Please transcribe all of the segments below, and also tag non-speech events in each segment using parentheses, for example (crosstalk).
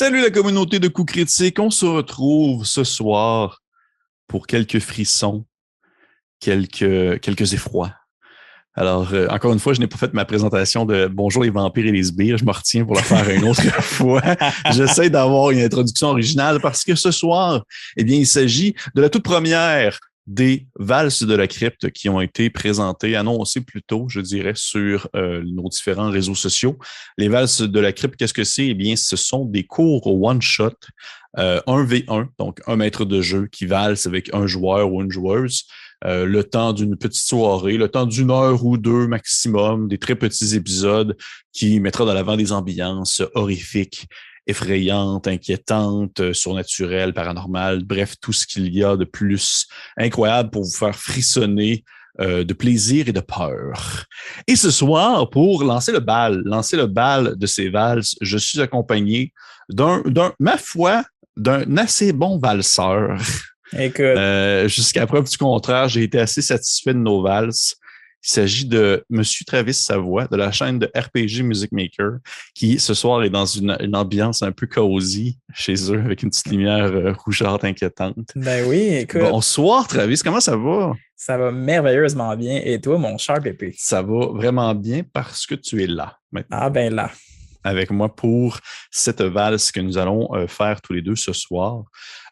Salut la communauté de coups critiques. On se retrouve ce soir pour quelques frissons, quelques, quelques effrois. Alors, euh, encore une fois, je n'ai pas fait ma présentation de Bonjour les vampires et les sbires. Je me retiens pour la faire une autre (laughs) fois. J'essaie d'avoir une introduction originale parce que ce soir, eh bien, il s'agit de la toute première des valses de la crypte qui ont été présentées, annoncées plus tôt, je dirais, sur euh, nos différents réseaux sociaux. Les valses de la crypte, qu'est-ce que c'est? Eh bien, ce sont des cours one-shot, euh, 1v1, donc un maître de jeu qui valse avec un joueur ou une joueuse. Euh, le temps d'une petite soirée, le temps d'une heure ou deux maximum, des très petits épisodes qui mettra dans l'avant des ambiances horrifiques effrayantes, inquiétantes, euh, surnaturelles, paranormales, bref, tout ce qu'il y a de plus incroyable pour vous faire frissonner euh, de plaisir et de peur. Et ce soir, pour lancer le bal, lancer le bal de ces valses, je suis accompagné d'un, d'un ma foi, d'un assez bon valseur. Écoute. Euh, Jusqu'à preuve du contraire, j'ai été assez satisfait de nos valses. Il s'agit de Monsieur Travis Savoie de la chaîne de RPG Music Maker qui ce soir est dans une, une ambiance un peu cosy chez eux avec une petite lumière euh, rougeâtre inquiétante. Ben oui, écoute. Bonsoir Travis, comment ça va? Ça va merveilleusement bien. Et toi, mon cher Pépé? Ça va vraiment bien parce que tu es là maintenant. Ah ben là. Avec moi pour cette valse que nous allons euh, faire tous les deux ce soir.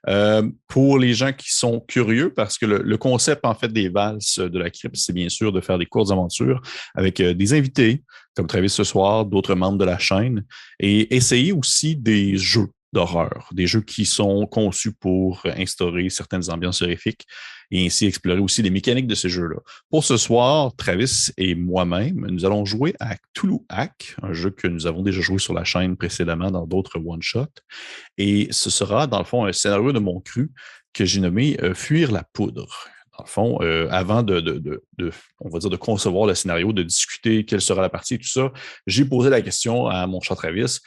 Euh, pour les gens qui sont curieux, parce que le, concept en fait des valses de la crypte, c'est bien sûr de faire des courtes aventures avec euh, des invités, comme Travis ce soir, d'autres membres de la chaîne, et essayer aussi des jeux d'horreur, des jeux qui sont conçus pour instaurer certaines ambiances horrifiques et ainsi explorer aussi les mécaniques de ces jeux-là. Pour ce soir, Travis et moi-même, nous allons jouer à Cthulhu Hack, un jeu que nous avons déjà joué sur la chaîne précédemment dans d'autres one-shots. Et ce sera, dans le fond, un scénario de mon cru que j'ai nommé euh, Fuir la poudre dans le fond, euh, avant de, de, de, on va dire, de concevoir le scénario, de discuter quelle sera la partie et tout ça, j'ai posé la question à mon chat Travis,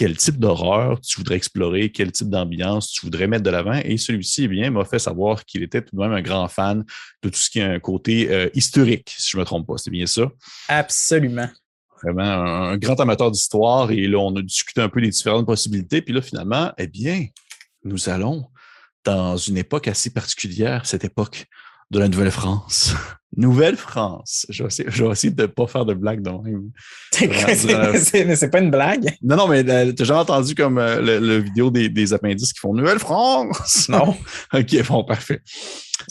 quel type d'horreur tu voudrais explorer, quel type d'ambiance tu voudrais mettre de l'avant. Et celui-ci, eh bien, m'a fait savoir qu'il était tout de même un grand fan de tout ce qui a un côté euh, historique, si je ne me trompe pas. C'est bien ça? Absolument. Vraiment un, grand amateur d'histoire. Et là, on a discuté un peu des différentes possibilités. Puis là, finalement, eh bien, nous allons dans une époque assez particulière, cette époque de la Nouvelle-France. Nouvelle-France. Je vais essayer, je vais essayer de ne pas faire de blague de même. Mais c'est pas une blague. Non, non, mais euh, tu as jamais entendu comme euh, le, le, vidéo des, des, appendices qui font Nouvelle-France? Non. (laughs) OK, bon, parfait.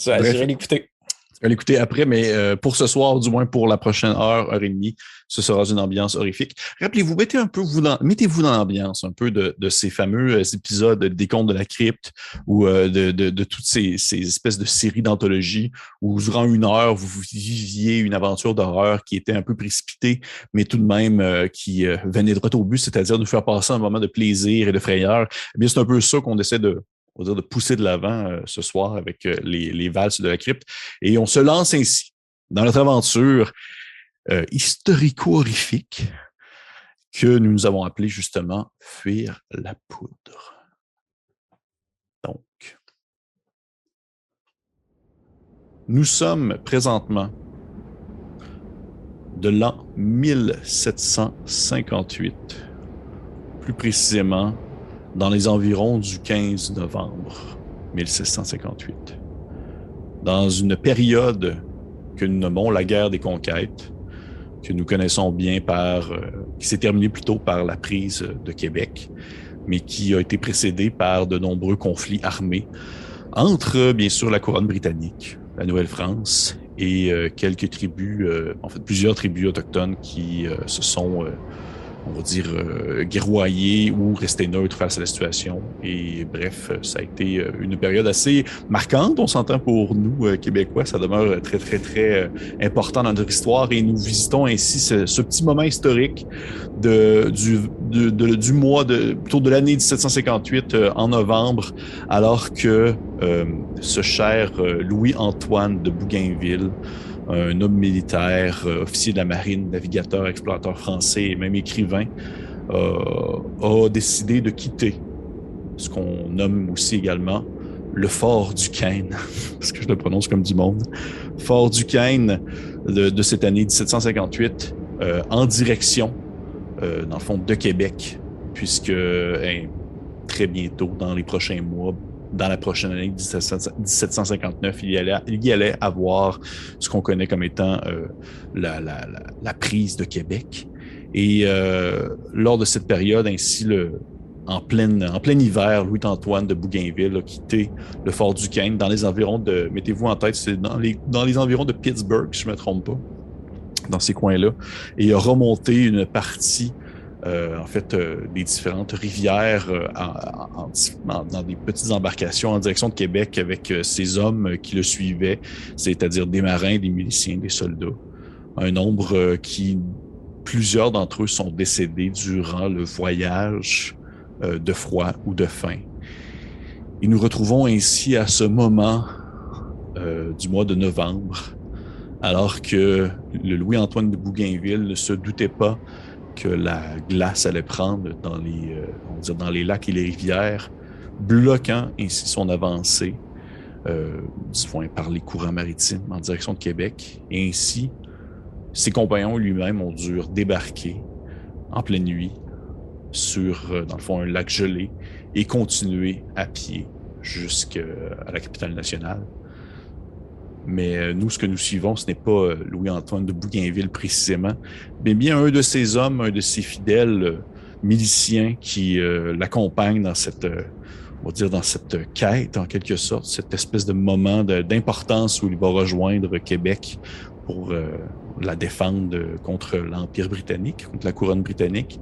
Je vais l'écouter. Vais l'écouter après, mais euh, pour ce soir, du moins pour la prochaine heure, heure et demie, ce sera une ambiance horrifique. Rappelez-vous, mettez un peu vous dans, mettez-vous dans l'ambiance un peu de, ces fameux euh, épisodes des contes de la crypte ou euh, de, toutes ces, ces espèces de séries d'anthologie où durant une heure, vous viviez une aventure d'horreur qui était un peu précipitée, mais tout de même qui venait droit au but, c'est-à-dire de faire passer un moment de plaisir et de frayeur. Eh bien, c'est un peu ça qu'on essaie de, de pousser de l'avant euh, ce soir avec euh, les, les, valses de la crypte. Et on se lance ainsi dans notre aventure euh, historico-horrifique que nous avons appelée justement Fuir la poudre. Donc, nous sommes présentement de l'an 1758, plus précisément dans les environs du 15 novembre 1658, dans une période que nous nommons la guerre des conquêtes, que nous connaissons bien par, euh, qui s'est terminée plutôt par la prise de Québec, mais qui a été précédée par de nombreux conflits armés entre, bien sûr, la couronne britannique, la Nouvelle-France et euh, quelques tribus, euh, en fait plusieurs tribus autochtones qui se sont on va dire, euh, guerroyer ou rester neutre face à la situation. Et bref, ça a été une période assez marquante, on s'entend pour nous, euh, Québécois. Ça demeure très, très, très euh, important dans notre histoire et nous visitons ainsi ce, petit moment historique de, du, de, du mois, de, plutôt de l'année 1758 euh, en novembre, alors que euh, ce cher Louis-Antoine de Bougainville, un homme militaire, euh, officier de la marine, navigateur, explorateur français et même écrivain, euh, a décidé de quitter ce qu'on nomme aussi également le fort du Caine, (laughs) parce que je le prononce comme du monde, fort du Caine de, cette année 1758, euh, en direction, dans le fond, de Québec, puisque hein, très bientôt, dans les prochains mois, dans la prochaine année 1759, il y allait, avoir ce qu'on connaît comme étant euh, la, la, la, la, prise de Québec. Et euh, lors de cette période, ainsi le, en, en plein hiver, Louis-Antoine de Bougainville a quitté le fort Duquesne dans les environs de, mettez-vous en tête, c'est dans les, dans les environs de Pittsburgh, si je ne me trompe pas, dans ces coins-là, et a remonté une partie euh, en fait, euh, des différentes rivières euh, en, en, dans des petites embarcations en direction de Québec avec ces hommes qui le suivaient, c'est-à-dire des marins, des miliciens, des soldats. Un nombre qui, plusieurs d'entre eux sont décédés durant le voyage de froid ou de faim. Et nous retrouvons ainsi à ce moment du mois de novembre, alors que le Louis-Antoine de Bougainville ne se doutait pas que la glace allait prendre dans les, euh, on dans les lacs et les rivières, bloquant ainsi son avancée euh, par les courants maritimes en direction de Québec. Et ainsi, ses compagnons lui-même ont dû débarquer en pleine nuit sur, euh, dans le fond, un lac gelé et continuer à pied jusqu'à la capitale nationale. Mais euh, nous, ce que nous suivons, ce n'est pas euh, Louis-Antoine de Bougainville précisément, mais bien un de ses hommes, un de ses fidèles euh, miliciens qui l'accompagne dans cette, on va dire, dans cette quête, en quelque sorte, cette espèce de moment d'importance où il va rejoindre Québec pour la défendre contre l'Empire britannique, contre la couronne britannique.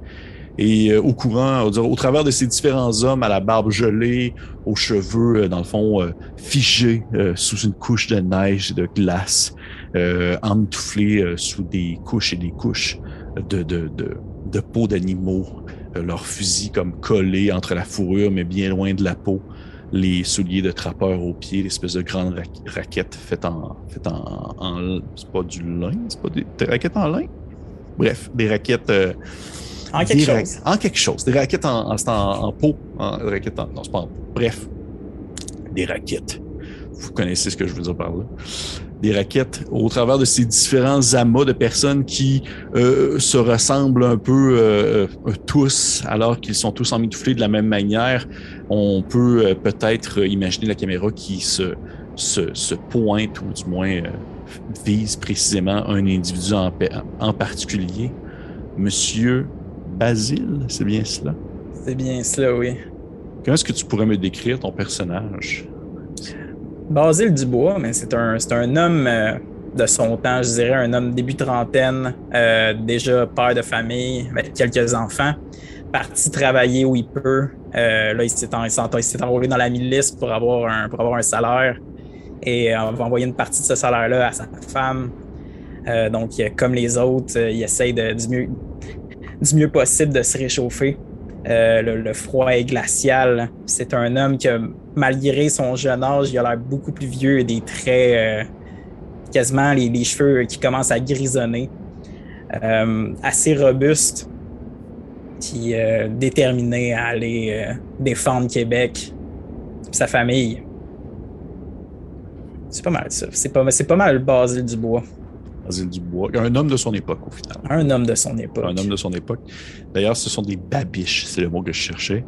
Et euh, au courant, au, travers de ces différents hommes à la barbe gelée, aux cheveux, euh, dans le fond, euh, figés sous une couche de neige et de glace, emmitouflés sous des couches et des couches de, de, de, peau d'animaux, leurs fusils comme collés entre la fourrure, mais bien loin de la peau les souliers de trappeurs aux pieds, l'espèce de grandes raquettes faites en, faites en, en c'est pas du lin, c'est pas des, raquettes en lin? Bref, des raquettes en quelque chose. En quelque chose. Des raquettes en, en, peau. En, raquettes en, non, c'est pas en peau. Bref, des raquettes. Vous connaissez ce que je veux dire par là. Des raquettes au travers de ces différents amas de personnes qui euh, se ressemblent un peu euh, euh, tous, alors qu'ils sont tous emmitouflés de la même manière. On peut peut-être imaginer la caméra qui se, se, se, pointe ou du moins vise précisément un individu en, en particulier. Monsieur Basile, c'est bien cela? C'est bien cela, oui. Comment est-ce que tu pourrais me décrire ton personnage? Basile Dubois, mais c'est un, un homme euh, de son temps, je dirais, un homme début trentaine, euh, déjà père de famille, avec quelques enfants, parti travailler où il peut. Euh, là, il s'est, enrôlé dans la milice pour avoir un, pour avoir un salaire et on va envoyer une partie de ce salaire-là à sa femme. donc, comme les autres, il essaye de, du mieux, du mieux possible de se réchauffer. Euh, le, froid est glacial. C'est un homme qui, malgré son jeune âge, il a l'air beaucoup plus vieux et des traits, euh, quasiment les, cheveux qui commencent à grisonner. Euh, assez robuste, qui est déterminé à aller défendre Québec, sa famille. C'est pas mal ça. C'est pas, pas mal Basile Dubois. Dubois. Un homme de son époque, au final. Un homme de son époque. Un homme de son époque. D'ailleurs, ce sont des babiches, c'est le mot que je cherchais.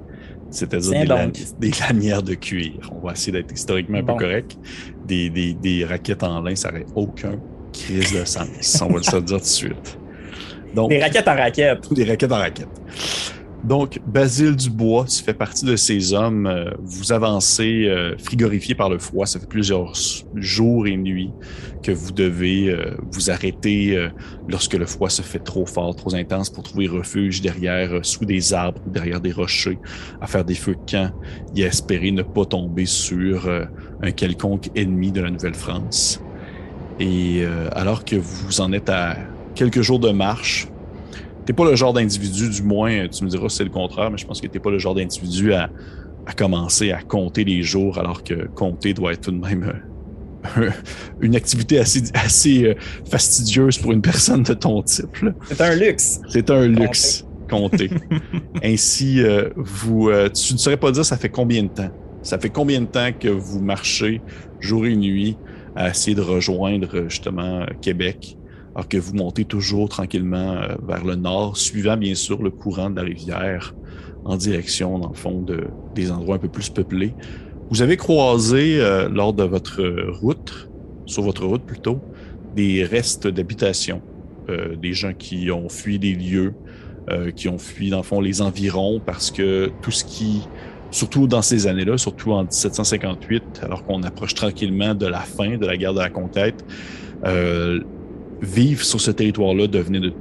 C'est-à-dire des, lanières de cuir. On va essayer d'être historiquement un peu correct. Des, des, des, raquettes en lin, ça n'aurait aucun crise de sens. on va le dire tout de suite. Donc, des raquettes en raquettes. Des raquettes en raquettes. Donc, Basile Dubois, tu fais partie de ces hommes. Euh, vous avancez euh, frigorifié par le froid. Ça fait plusieurs jours et nuits que vous devez euh, vous arrêter lorsque le froid se fait trop fort, trop intense pour trouver refuge derrière, sous des arbres, derrière des rochers, à faire des feux de camp et à espérer ne pas tomber sur un quelconque ennemi de la Nouvelle-France. Et alors que vous en êtes à quelques jours de marche, t'es pas le genre d'individu, du moins, tu me diras si c'est le contraire, mais je pense que t'es pas le genre d'individu à, commencer à compter les jours, alors que compter doit être tout de même euh, (laughs) une activité assez, assez euh, fastidieuse pour une personne de ton type. C'est un luxe. C'est un luxe, compter. (laughs) Ainsi, euh, vous, tu ne saurais pas dire ça fait combien de temps. Ça fait combien de temps que vous marchez jour et nuit à essayer de rejoindre justement Québec alors que vous montez toujours tranquillement euh, vers le nord, suivant bien sûr le courant de la rivière en direction, dans le fond, de, des endroits un peu plus peuplés. Vous avez croisé euh, lors de votre route, sur votre route plutôt, des restes d'habitation, euh, des gens qui ont fui des lieux, qui ont fui, dans le fond, les environs parce que tout ce qui surtout dans ces années-là, surtout en 1758, alors qu'on approche tranquillement de la fin de la guerre de la conquête, vivre sur ce territoire-là devenait de,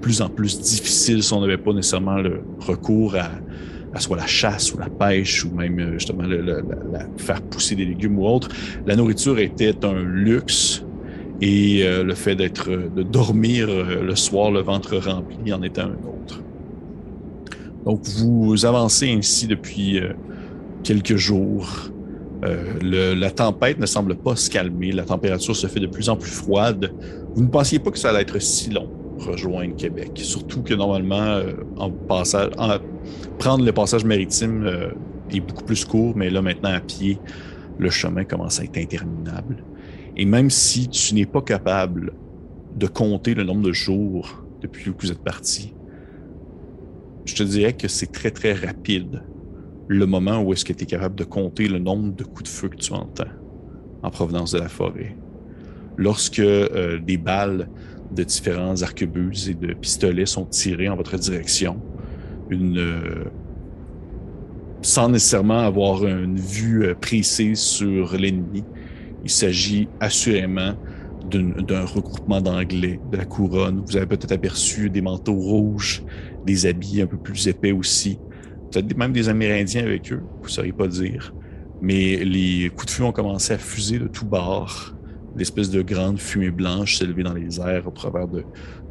plus en plus difficile si on n'avait pas nécessairement le recours à, soit la chasse ou la pêche ou même euh, justement le, faire pousser des légumes ou autre. La nourriture était un luxe et euh, le fait d'être de dormir le soir le ventre rempli en était un autre. Donc vous avancez ainsi depuis quelques jours. La tempête ne semble pas se calmer. La température se fait de plus en plus froide. Vous ne pensiez pas que ça allait être si long, rejoindre Québec. Surtout que normalement, euh, prendre le passage maritime euh, est beaucoup plus court, mais là maintenant à pied, le chemin commence à être interminable. Et même si tu n'es pas capable de compter le nombre de jours depuis que vous êtes parti, je te dirais que c'est très très rapide le moment où est-ce que tu es capable de compter le nombre de coups de feu que tu entends en provenance de la forêt lorsque euh, des balles de différents arquebuses et de pistolets sont tirés en votre direction, une, euh, sans nécessairement avoir une vue euh, précise sur l'ennemi. Il s'agit assurément d'un regroupement d'anglais de la couronne. Vous avez peut-être aperçu des manteaux rouges, des habits un peu plus épais aussi. Peut-être même des Amérindiens avec eux, vous ne sauriez pas dire. Mais les coups de feu ont commencé à fuser de tous bords l'espèce de grande fumée blanche s'élever dans les airs au travers du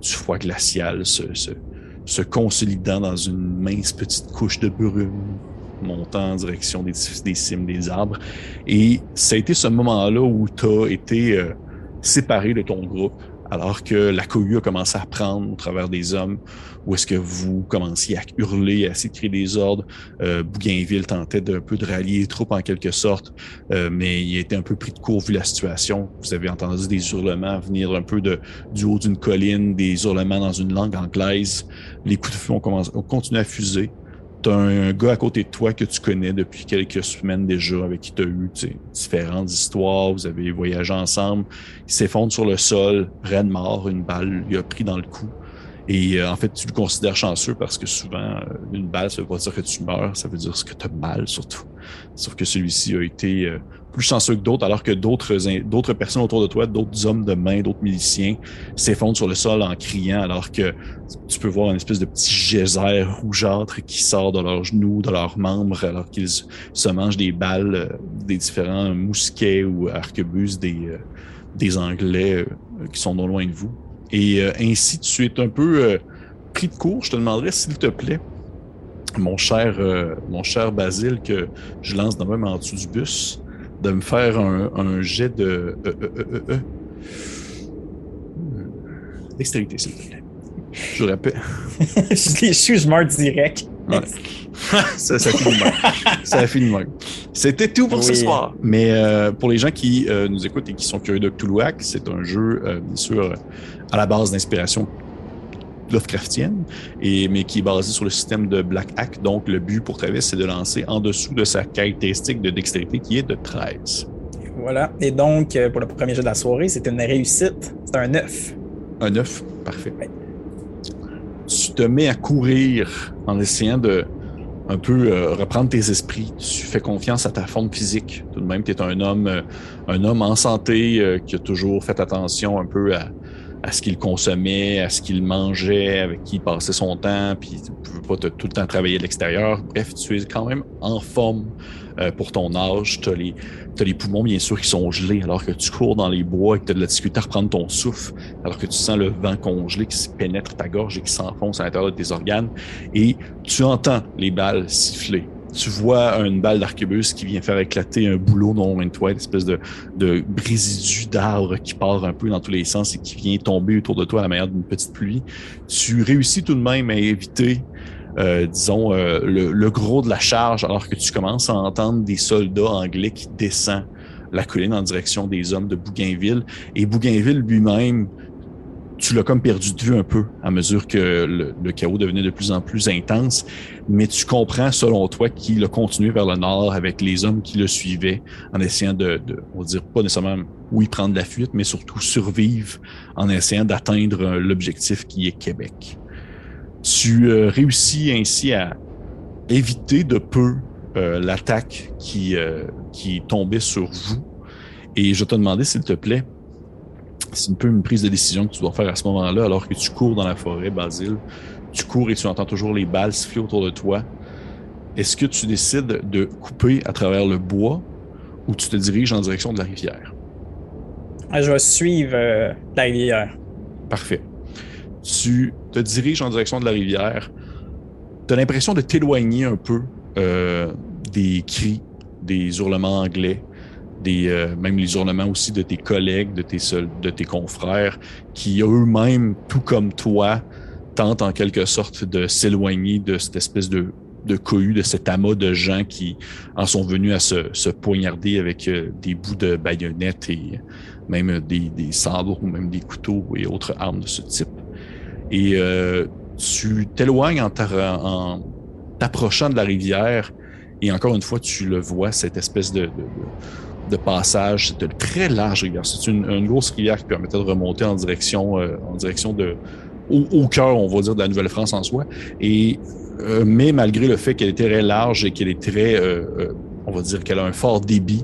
froid glacial, se, consolidant dans une mince petite couche de brume montant en direction des, des cimes des arbres. Et ça a été ce moment-là où tu as été euh, séparé de ton groupe alors que la cohue a commencé à prendre au travers des hommes, où est-ce que vous commenciez à hurler, à essayer des ordres. Euh, Bougainville tentait d'un peu de rallier les troupes en quelque sorte, euh, mais il été un peu pris de court vu la situation. Vous avez entendu des hurlements venir un peu de, du haut d'une colline, des hurlements dans une langue anglaise. Les coups de feu ont, ont continué à fuser un gars à côté de toi que tu connais depuis quelques semaines déjà, avec qui tu as eu différentes histoires, vous avez voyagé ensemble. Il s'effondre sur le sol, raide mort, une balle lui a pris dans le cou. Et euh, en fait, tu le considères chanceux parce que souvent, euh, une balle, ça veut pas dire que tu meurs, ça veut dire que tu as mal surtout. Sauf que celui-ci a été euh, plus chanceux que d'autres, alors que d'autres personnes autour de toi, d'autres hommes de main, d'autres miliciens, s'effondrent sur le sol en criant, alors que tu peux voir une espèce de petit geyser rougeâtre qui sort de leurs genoux, de leurs membres, alors qu'ils se mangent des balles, des différents mousquets ou arquebuses des, des Anglais qui sont non loin de vous. Et euh, ainsi, tu es un peu euh, pris de court. Je te demanderais, s'il te plaît, mon cher, euh, mon cher Basile, que je lance dans même en dessous du bus, de me faire un, jet de dextérité, s'il te plaît. Je répète. (laughs) je suis, je meurs direct. (laughs) ça, ça finit même. ça finit même. C'était tout pour ce soir. Mais pour les gens qui nous écoutent et qui sont curieux de Cthulhuac, c'est un jeu, bien sûr, à la base d'inspiration Lovecraftienne, et, mais qui est basé sur le système de Black Hack. Donc, le but pour Travis, c'est de lancer en dessous de sa caractéristique de dextérité qui est de 13. Voilà. Et donc, euh, pour le premier jeu de la soirée, c'est une réussite. C'est un 9. Un 9, parfait. Tu te mets à courir en essayant de un peu euh, reprendre tes esprits. Tu fais confiance à ta forme physique. Tout de même, tu es un homme, euh, un homme en santé qui a toujours fait attention un peu à, à ce qu'il consommait, à ce qu'il mangeait, avec qui il passait son temps, puis tu ne pouvais pas tout le temps travailler de l'extérieur. Bref, tu es quand même en forme euh, pour ton âge. Tu as, les poumons, bien sûr, qui sont gelés alors que tu cours dans les bois et que tu as de la difficulté à reprendre ton souffle, alors que tu sens le vent congelé qui pénètre ta gorge et qui s'enfonce à l'intérieur de tes organes. Et tu entends les balles siffler tu vois une balle d'arquebus qui vient faire éclater un boulot non loin de toi, une espèce de, de résidu d'arbre qui part un peu dans tous les sens et qui vient tomber autour de toi à la manière d'une petite pluie. Tu réussis tout de même à éviter, euh, disons, euh, le, gros de la charge alors que tu commences à entendre des soldats anglais qui descendent la colline en direction des hommes de Bougainville. Et Bougainville lui-même, tu l'as comme perdu de vue un peu à mesure que le, chaos devenait de plus en plus intense, mais tu comprends selon toi qu'il a continué vers le nord avec les hommes qui le suivaient en essayant de, on va dire pas nécessairement oui prendre la fuite, mais surtout survivre en essayant d'atteindre euh, l'objectif qui est Québec. Tu euh, réussis ainsi à éviter de peu euh, l'attaque qui, qui tombait sur vous. Et je te demandais, s'il te plaît, c'est un peu une prise de décision que tu dois faire à ce moment-là, alors que tu cours dans la forêt, Basile. Tu cours et tu entends toujours les balles siffler autour de toi. Est-ce que tu décides de couper à travers le bois ou tu te diriges en direction de la rivière? Ah, je vais suivre euh, la rivière. Parfait. Tu te diriges en direction de la rivière. Tu as l'impression de t'éloigner un peu euh, des cris, des hurlements anglais, euh, même les ornements aussi de tes collègues, de tes, de tes confrères, qui eux-mêmes, tout comme toi, tentent en quelque sorte de s'éloigner de cette espèce de, de cohue, de cet amas de gens qui en sont venus à se, se poignarder avec euh, des bouts de baïonnettes et même des, des sabres ou même des couteaux et autres armes de ce type. Et euh, tu t'éloignes en t'approchant de la rivière et encore une fois, tu le vois, cette espèce de passage. C'est une très large rivière. C'est une, grosse rivière qui permettait de remonter en direction, euh, en direction de, au, cœur, on va dire, de la Nouvelle-France en soi. Et, euh, mais malgré le fait qu'elle est très large et qu'elle est très, euh, on va dire qu'elle a un fort débit,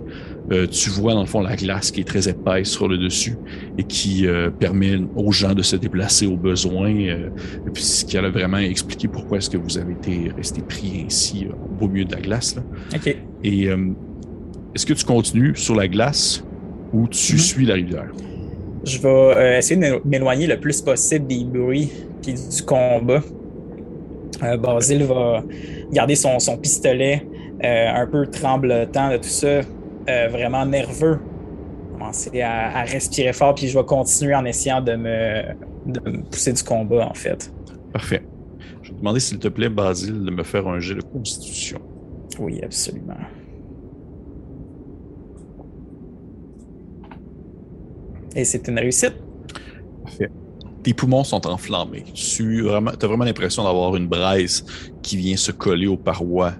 tu vois dans le fond la glace qui est très épaisse sur le dessus et qui permet aux gens de se déplacer au besoin. et puis ce qui a vraiment expliqué pourquoi est-ce que vous avez été resté pris ainsi au beau milieu de la glace. Là. OK. Et est-ce que tu continues sur la glace ou tu mhm. suis la rivière? Je vais euh, essayer de m'éloigner le plus possible des bruits et du combat. Euh, Basile va garder son, pistolet euh, un peu tremblotant de tout ça, vraiment nerveux. Commencer à, respirer fort, puis je vais continuer en essayant de me, de me pousser du combat, en fait. Parfait. Je vais te demander, s'il te plaît, Basile, de me faire un jet de constitution. Oui, absolument. Et c'est une réussite. Tes poumons sont enflammés. Tu as vraiment l'impression d'avoir une braise qui vient se coller aux parois,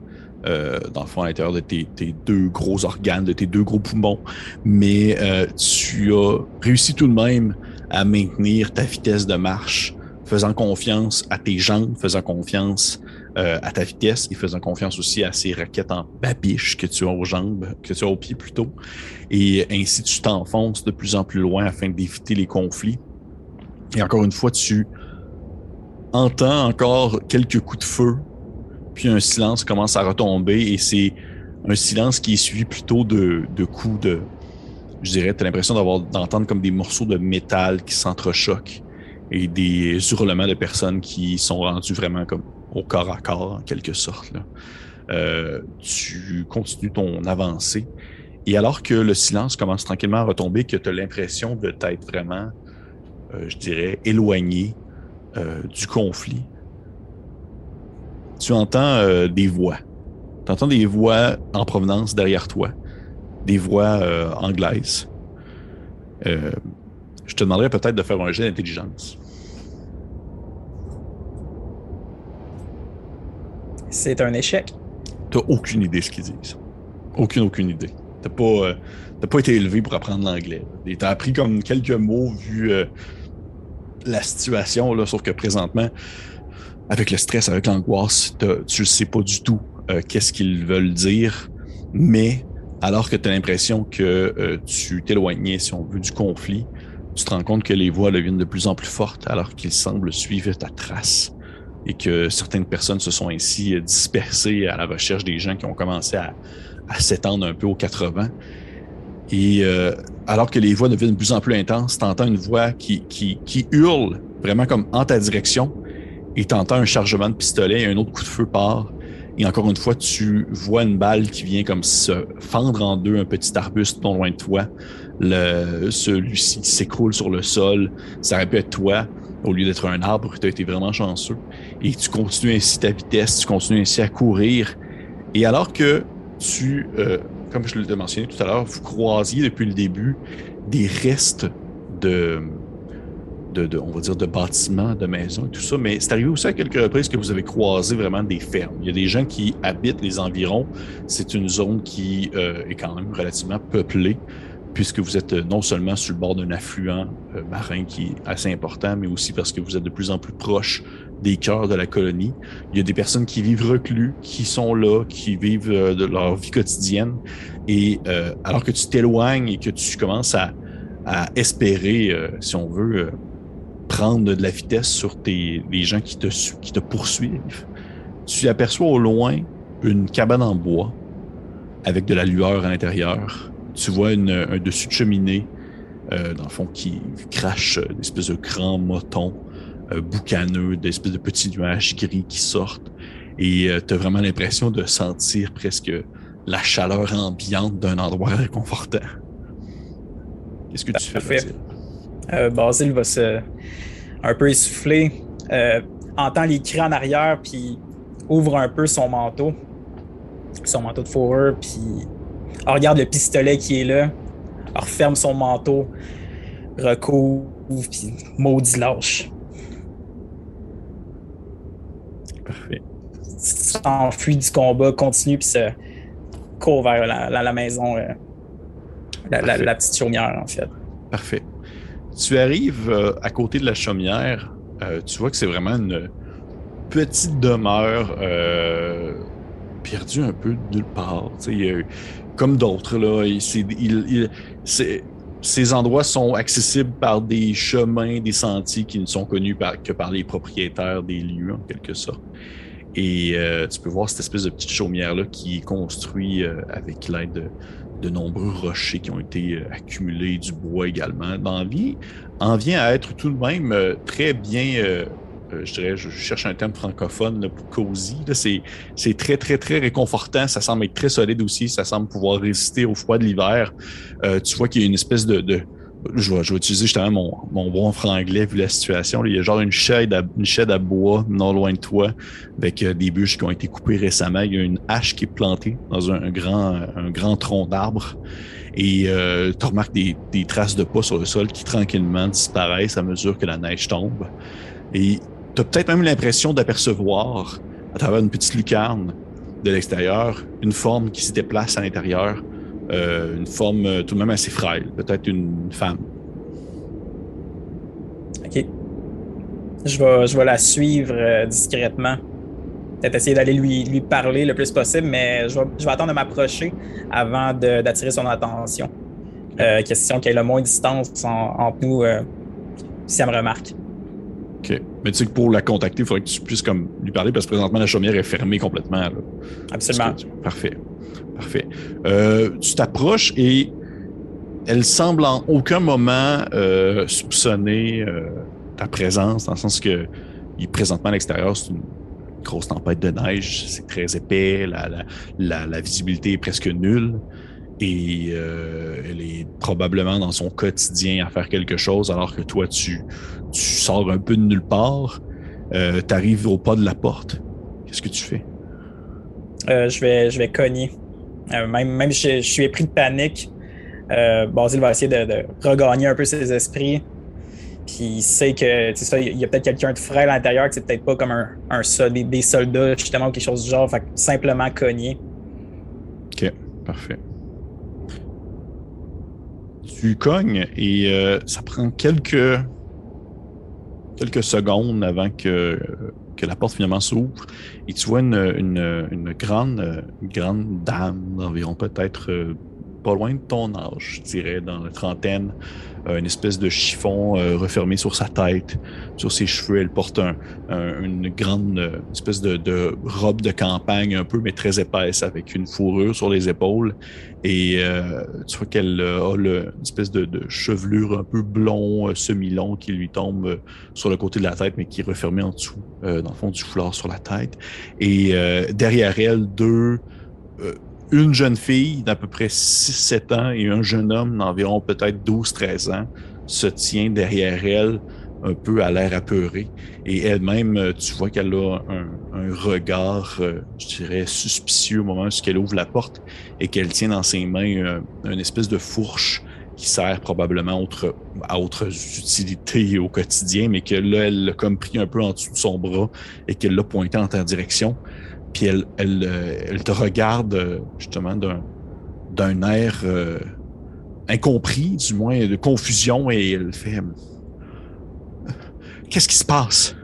euh, dans le fond, à l'intérieur de tes, deux gros organes, de tes deux gros poumons. Mais euh, tu as réussi tout de même à maintenir ta vitesse de marche, faisant confiance à tes jambes, faisant confiance euh, à ta vitesse et faisant confiance aussi à ces raquettes en babiche que tu as aux jambes, que tu as aux pieds plutôt. Et ainsi, tu t'enfonces de plus en plus loin afin d'éviter les conflits. Et encore une fois, tu entends encore quelques coups de feu, puis un silence commence à retomber et c'est un silence qui est suivi plutôt de, coups de, je dirais, tu as l'impression d'entendre comme des morceaux de métal qui s'entrechoquent et des hurlements de personnes qui sont rendus vraiment comme au corps à corps, en quelque sorte. Euh, tu continues ton avancée. Et alors que le silence commence tranquillement à retomber, que tu as l'impression de t'être vraiment, euh, je dirais, éloigné euh, du conflit, tu entends des voix. Tu entends des voix en provenance derrière toi, des voix anglaises. je te demanderais peut-être de faire un jet d'intelligence. C'est un échec. T'as aucune idée de ce qu'ils disent. Aucune, aucune idée. T'as pas, euh, pas été élevé pour apprendre l'anglais. T'as appris comme quelques mots vu euh, la situation, sauf que présentement, avec le stress, avec l'angoisse, tu ne sais pas du tout euh, qu'est-ce qu'ils veulent dire, mais alors que tu l'impression que tu t'éloignais, si on veut, du conflit, tu te rends compte que les voix deviennent de plus en plus fortes alors qu'ils semblent suivre ta trace et que certaines personnes se sont ainsi dispersées à la recherche des gens qui ont commencé à, s'étendre un peu aux 80. Et euh, alors que les voix deviennent de plus en plus intenses, tu entends une voix qui, qui, qui, hurle vraiment comme en ta direction et tu entends un chargement de pistolet et un autre coup de feu part. Et encore une fois, tu vois une balle qui vient comme se fendre en deux un petit arbuste non loin de toi. Celui-ci s'écroule sur le sol. Ça aurait toi au lieu d'être un arbre, tu as été vraiment chanceux. Et tu continues ainsi ta vitesse, tu continues ainsi à courir. Et alors que tu, euh, comme je l'ai mentionné tout à l'heure, vous croisiez depuis le début des restes de, on va dire, de bâtiments, de maisons et tout ça, mais c'est arrivé aussi à quelques reprises que vous avez croisé vraiment des fermes. Il y a des gens qui habitent les environs. C'est une zone qui euh, est quand même relativement peuplée, puisque vous êtes euh, non seulement sur le bord d'un affluent euh, marin qui est assez important, mais aussi parce que vous êtes de plus en plus proche des cœurs de la colonie. Il y a des personnes qui vivent reclus, qui sont là, qui vivent de leur vie quotidienne. Et alors que tu t'éloignes et que tu commences à, à espérer, si on veut, prendre de la vitesse sur tes, les gens qui te, qui te poursuivent, tu aperçois au loin une cabane en bois avec de la lueur à l'intérieur. Tu vois une, un dessus de cheminée, euh, dans le fond, qui crache des espèces de grands motons euh, boucaneux, des espèces de petits nuages gris qui sortent. Et euh, tu as vraiment l'impression de sentir presque la chaleur ambiante d'un endroit (laughs) réconfortant. Qu'est-ce que tu fais? Euh, Basile va se un peu essouffler, euh, entend les cris en arrière, puis ouvre un peu son manteau, son manteau de fourrure, puis regarde le pistolet qui est là, referme son manteau, recouvre, puis maudit lâche. Parfait. S'enfuit du combat, continue, puis se court vers la, maison, euh, la petite chaumière, en fait. Parfait. Tu arrives euh, à côté de la chaumière, euh, tu vois que c'est vraiment une petite demeure perdue un peu de nulle part. Comme d'autres, ces endroits sont accessibles par des chemins, des sentiers qui ne sont connus que par les propriétaires des lieux, en quelque sorte. Et tu peux voir cette espèce de petite chaumière-là qui est construite avec l'aide de, de nombreux rochers qui ont été euh, accumulés, du bois également. L'envie en vient à être tout de même euh, très bien, euh, je dirais, je cherche un terme francophone pour cosy. C'est très, très, très réconfortant. Ça semble être très solide aussi. Ça semble pouvoir résister au froid de l'hiver. tu vois qu'il y a une espèce de je vais, utiliser justement mon, bon franglais vu la situation. Il y a genre une chaîne à, à bois non loin de toi avec euh, des bûches qui ont été coupées récemment. Il y a une hache qui est plantée dans un, grand, un grand tronc d'arbre. Et euh, tu remarques des, des, traces de pas sur le sol qui tranquillement disparaissent à mesure que la neige tombe. Et tu as peut-être même l'impression d'apercevoir à travers une petite lucarne de l'extérieur une forme qui se déplace à l'intérieur euh, une forme euh, tout de même assez frêle, peut-être une femme. Ok. Je vais, je vais la suivre euh, discrètement. Peut-être essayer d'aller lui, lui parler le plus possible, mais je vais, je vais attendre de m'approcher avant d'attirer son attention. question qu'il y ait le moins de distance entre nous si elle me remarque. OK. Mais tu sais que pour la contacter, il faudrait que tu puisses comme lui parler parce que présentement, la chaumière est fermée complètement. Absolument. Parfait. Parfait. Euh, tu t'approches et elle semble en aucun moment euh, soupçonner euh, ta présence, dans le sens que il, présentement à l'extérieur, c'est une grosse tempête de neige, c'est très épais, la, la, la, visibilité est presque nulle. Et elle est probablement dans son quotidien à faire quelque chose, alors que toi, tu, tu sors un peu de nulle part. tu arrives au pas de la porte. Qu'est-ce que tu fais? je, vais, je vais cogner. Euh, même, même je, je, suis épris de panique. Euh, Basile va essayer de, regagner un peu ses esprits. Puis il sait que ça, il y a peut-être quelqu'un de frais à l'intérieur, que c'est peut-être pas comme un, un des, des, soldats, justement, ou quelque chose du genre. Fait simplement cogner. Ok, parfait. Tu cognes et euh, ça prend quelques quelques secondes avant que que la porte finalement s'ouvre et tu vois une, une, grande, une grande dame d'environ peut-être euh, pas loin de ton âge, je dirais, dans la trentaine, euh, une espèce de chiffon euh, refermé sur sa tête, sur ses cheveux. Elle porte un, une grande euh, espèce de, robe de campagne, un peu, mais très épaisse, avec une fourrure sur les épaules. Et tu vois qu'elle a une espèce de, chevelure un peu blond, semi-long, qui lui tombe sur le côté de la tête, mais qui est refermé en dessous, dans le fond du foulard sur la tête. Et derrière elle, deux une jeune fille d'à peu près 6-7 ans et un jeune homme d'environ peut-être 12-13 ans se tient derrière elle, un peu à l'air apeuré. Et elle-même, euh, tu vois qu'elle a un, regard, euh, je dirais, suspicieux au moment où elle ouvre la porte et qu'elle tient dans ses mains euh, une espèce de fourche qui sert probablement autre, à autres utilités au quotidien, mais que là, elle l'a comme pris un peu en dessous de son bras et qu'elle l'a pointé en ta direction. Puis elle, elle, euh, elle te regarde euh, justement d'un, d'un air euh, incompris, du moins de confusion, et elle fait Qu'est-ce qui se passe?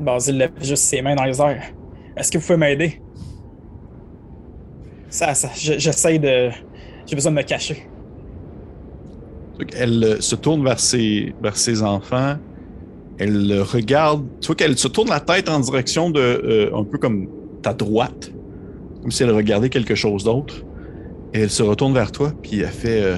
Basile lève juste ses mains dans les airs. Est-ce que vous pouvez m'aider? Ça, ça, j'essaie de. J'ai besoin de me cacher. Elle se tourne vers ses, vers ses enfants. Elle regarde. Tu vois qu'elle se tourne la tête en direction de. Euh, un peu comme ta droite. Comme si elle regardait quelque chose d'autre. Et elle se retourne vers toi, puis elle fait. Euh,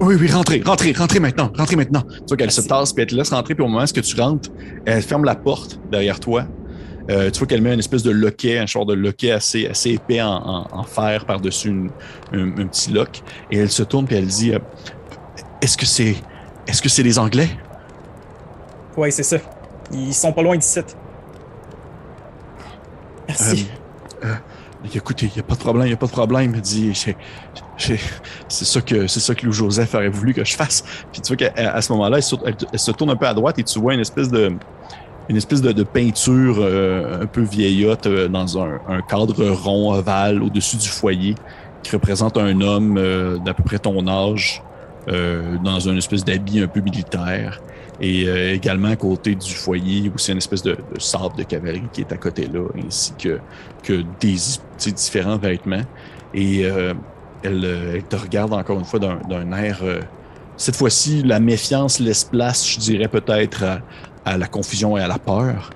oui, oui, rentrez, rentrez, rentrez maintenant, rentrez maintenant. Tu vois qu'elle se tasse, puis elle te laisse rentrer, puis au moment où tu rentres, elle ferme la porte derrière toi. Euh, tu vois qu'elle met une espèce de loquet, un genre de loquet assez, assez épais en, fer par-dessus un, petit lock. Et elle se tourne puis elle dit euh, Est-ce que c'est est-ce que c'est les Anglais? Oui, c'est ça. Ils sont pas loin d'ici. Merci. Euh, écoutez, il n'y a pas de problème, il n'y a pas de problème. Dit c'est ça que c'est ça que Lou Joseph aurait voulu que je fasse. Puis tu vois qu'à ce moment-là, elle, se tourne un peu à droite et tu vois une espèce de une espèce de, peinture euh, un peu vieillotte euh, dans un, cadre rond ovale au-dessus du foyer qui représente un homme euh, d'à peu près ton âge dans une espèce d'habit un peu militaire. Et également à côté du foyer, aussi une espèce de, de sable de cavalerie qui est à côté là, ainsi que, que des différents vêtements. Et elle, te regarde encore une fois d'un air. cette fois-ci, la méfiance laisse place, je dirais peut-être, à la confusion et à la peur.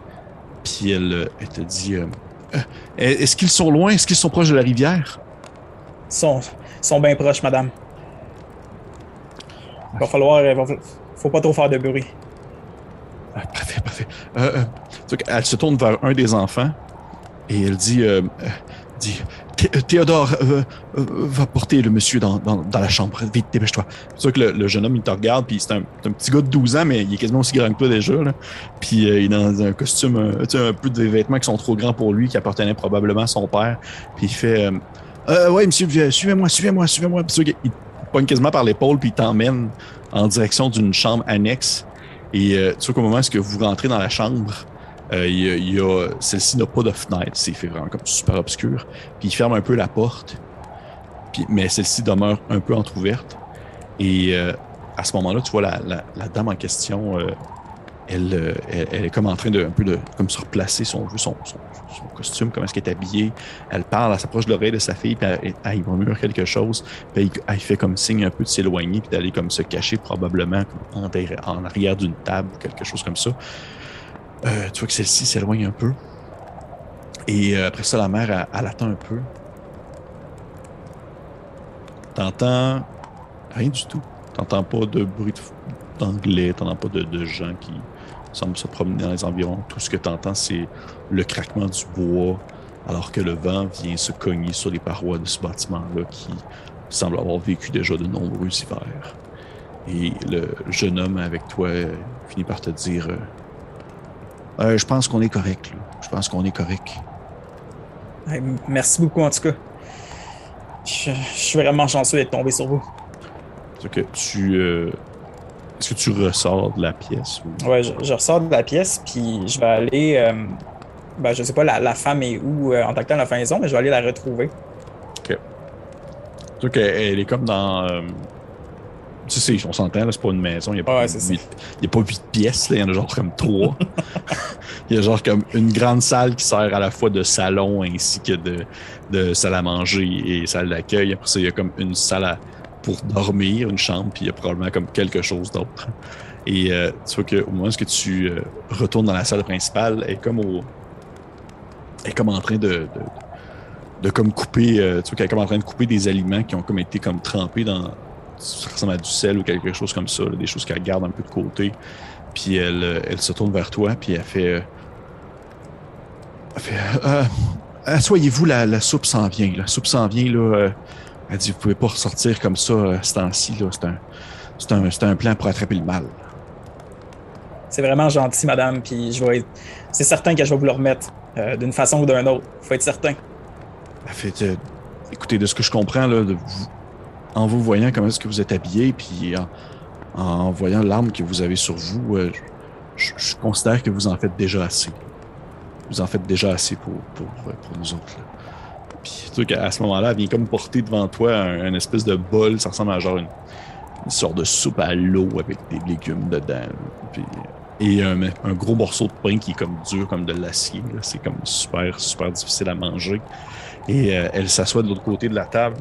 Puis elle, euh, te dit euh, euh, Est-ce qu'ils sont loin? Est-ce qu'ils sont proches de la rivière? Ils sont, sont bien proches, madame. Il va falloir. Faut pas trop faire de bruit. Ah, parfait, parfait. elle se tourne vers un des enfants et elle dit, dit euh, Théodore, euh, euh, va porter le monsieur dans, la chambre. Vite, dépêche-toi. C'est sûr que le, jeune homme, il te regarde, puis c'est un, petit gars de 12 ans, mais il est quasiment aussi grand que toi déjà. Puis il est dans un costume, un peu des vêtements qui sont trop grands pour lui, qui appartenaient probablement à son père. Puis il fait Ouais, monsieur, suivez-moi, suivez-moi, suivez-moi. Il pogne quasiment par l'épaule, puis il t'emmène en direction d'une chambre annexe. Et tu vois qu'au moment où vous rentrez dans la chambre, euh, celle-ci n'a pas de fenêtre, c'est vraiment comme super obscur. Puis il ferme un peu la porte, mais celle-ci demeure un peu entrouverte. Et euh, à ce moment-là, tu vois la, dame en question, euh, elle, elle, est comme en train de un se replacer son, son, son, costume, comment est-ce qu'elle est habillée. Elle parle, elle s'approche de l'oreille de sa fille, puis elle, elle, murmure quelque chose. Puis elle, fait comme signe un peu de s'éloigner, puis d'aller comme se cacher probablement en, arrière d'une table, quelque chose comme ça. Euh, tu vois que celle-ci s'éloigne un peu. Et euh, après ça, la mère, elle, attend un peu. T'entends rien du tout. T'entends pas de bruit d'anglais, t'entends pas de, gens qui semblent se promener dans les environs. Tout ce que t'entends, c'est le craquement du bois, alors que le vent vient se cogner sur les parois de ce bâtiment-là qui semble avoir vécu déjà de nombreux hivers. Et le jeune homme avec toi finit par te dire euh, euh, je pense qu'on est correct. Je pense qu'on est correct. merci beaucoup, en tout cas. Je, suis vraiment chanceux d'être tombé sur vous. Est-ce que tu. Euh, est-ce que tu ressors de la pièce? Ou... Ouais, je, ressors de la pièce, puis je vais aller. Euh, ben, je sais pas la, femme est où en tant que la maison, mais je vais aller la retrouver. Ok. Donc, elle est comme dans tu sais, on s'entend, c'est pas une maison, il n'y a, pas huit pièces, il y en a genre comme trois. (laughs) il y a genre comme une grande salle qui sert à la fois de salon ainsi que de, de salle à manger et salle d'accueil. Après ça, il y a comme une salle pour dormir, une chambre, puis il y a probablement comme quelque chose d'autre. Et euh, tu vois qu'au moment où tu euh, retournes dans la salle principale, elle est comme au. Elle est comme en train de, de, comme couper. Euh, tu vois qu'elle est comme en train de couper des aliments qui ont comme été comme trempés dans, ça ressemble à du sel ou quelque chose comme ça, des choses qu'elle garde un peu de côté. Puis elle, elle se tourne vers toi, puis elle fait. Elle fait. Euh, Assoyez-vous, la, soupe s'en vient. La soupe s'en vient, là. Elle dit Vous pouvez pas ressortir comme ça à ce temps-ci. C'est un, un, un, plan pour attraper le mal. C'est vraiment gentil, madame, puis je vais. C'est certain que je vais vous le remettre d'une façon ou d'une autre. Faut être certain. Fait. écoutez, de ce que je comprends, là, de, vous, en vous voyant comment est-ce que vous êtes habillé, puis en, voyant l'arme que vous avez sur vous, euh, je, considère que vous en faites déjà assez. Vous en faites déjà assez pour, pour, pour nous autres. Puis tu à ce moment-là, elle vient comme porter devant toi un, espèce de bol, ça ressemble à genre une, sorte de soupe à l'eau avec des légumes dedans. et un, gros morceau de pain qui est comme dur comme de l'acier. C'est comme super, super difficile à manger. Et euh, elle s'assoit de l'autre côté de la table.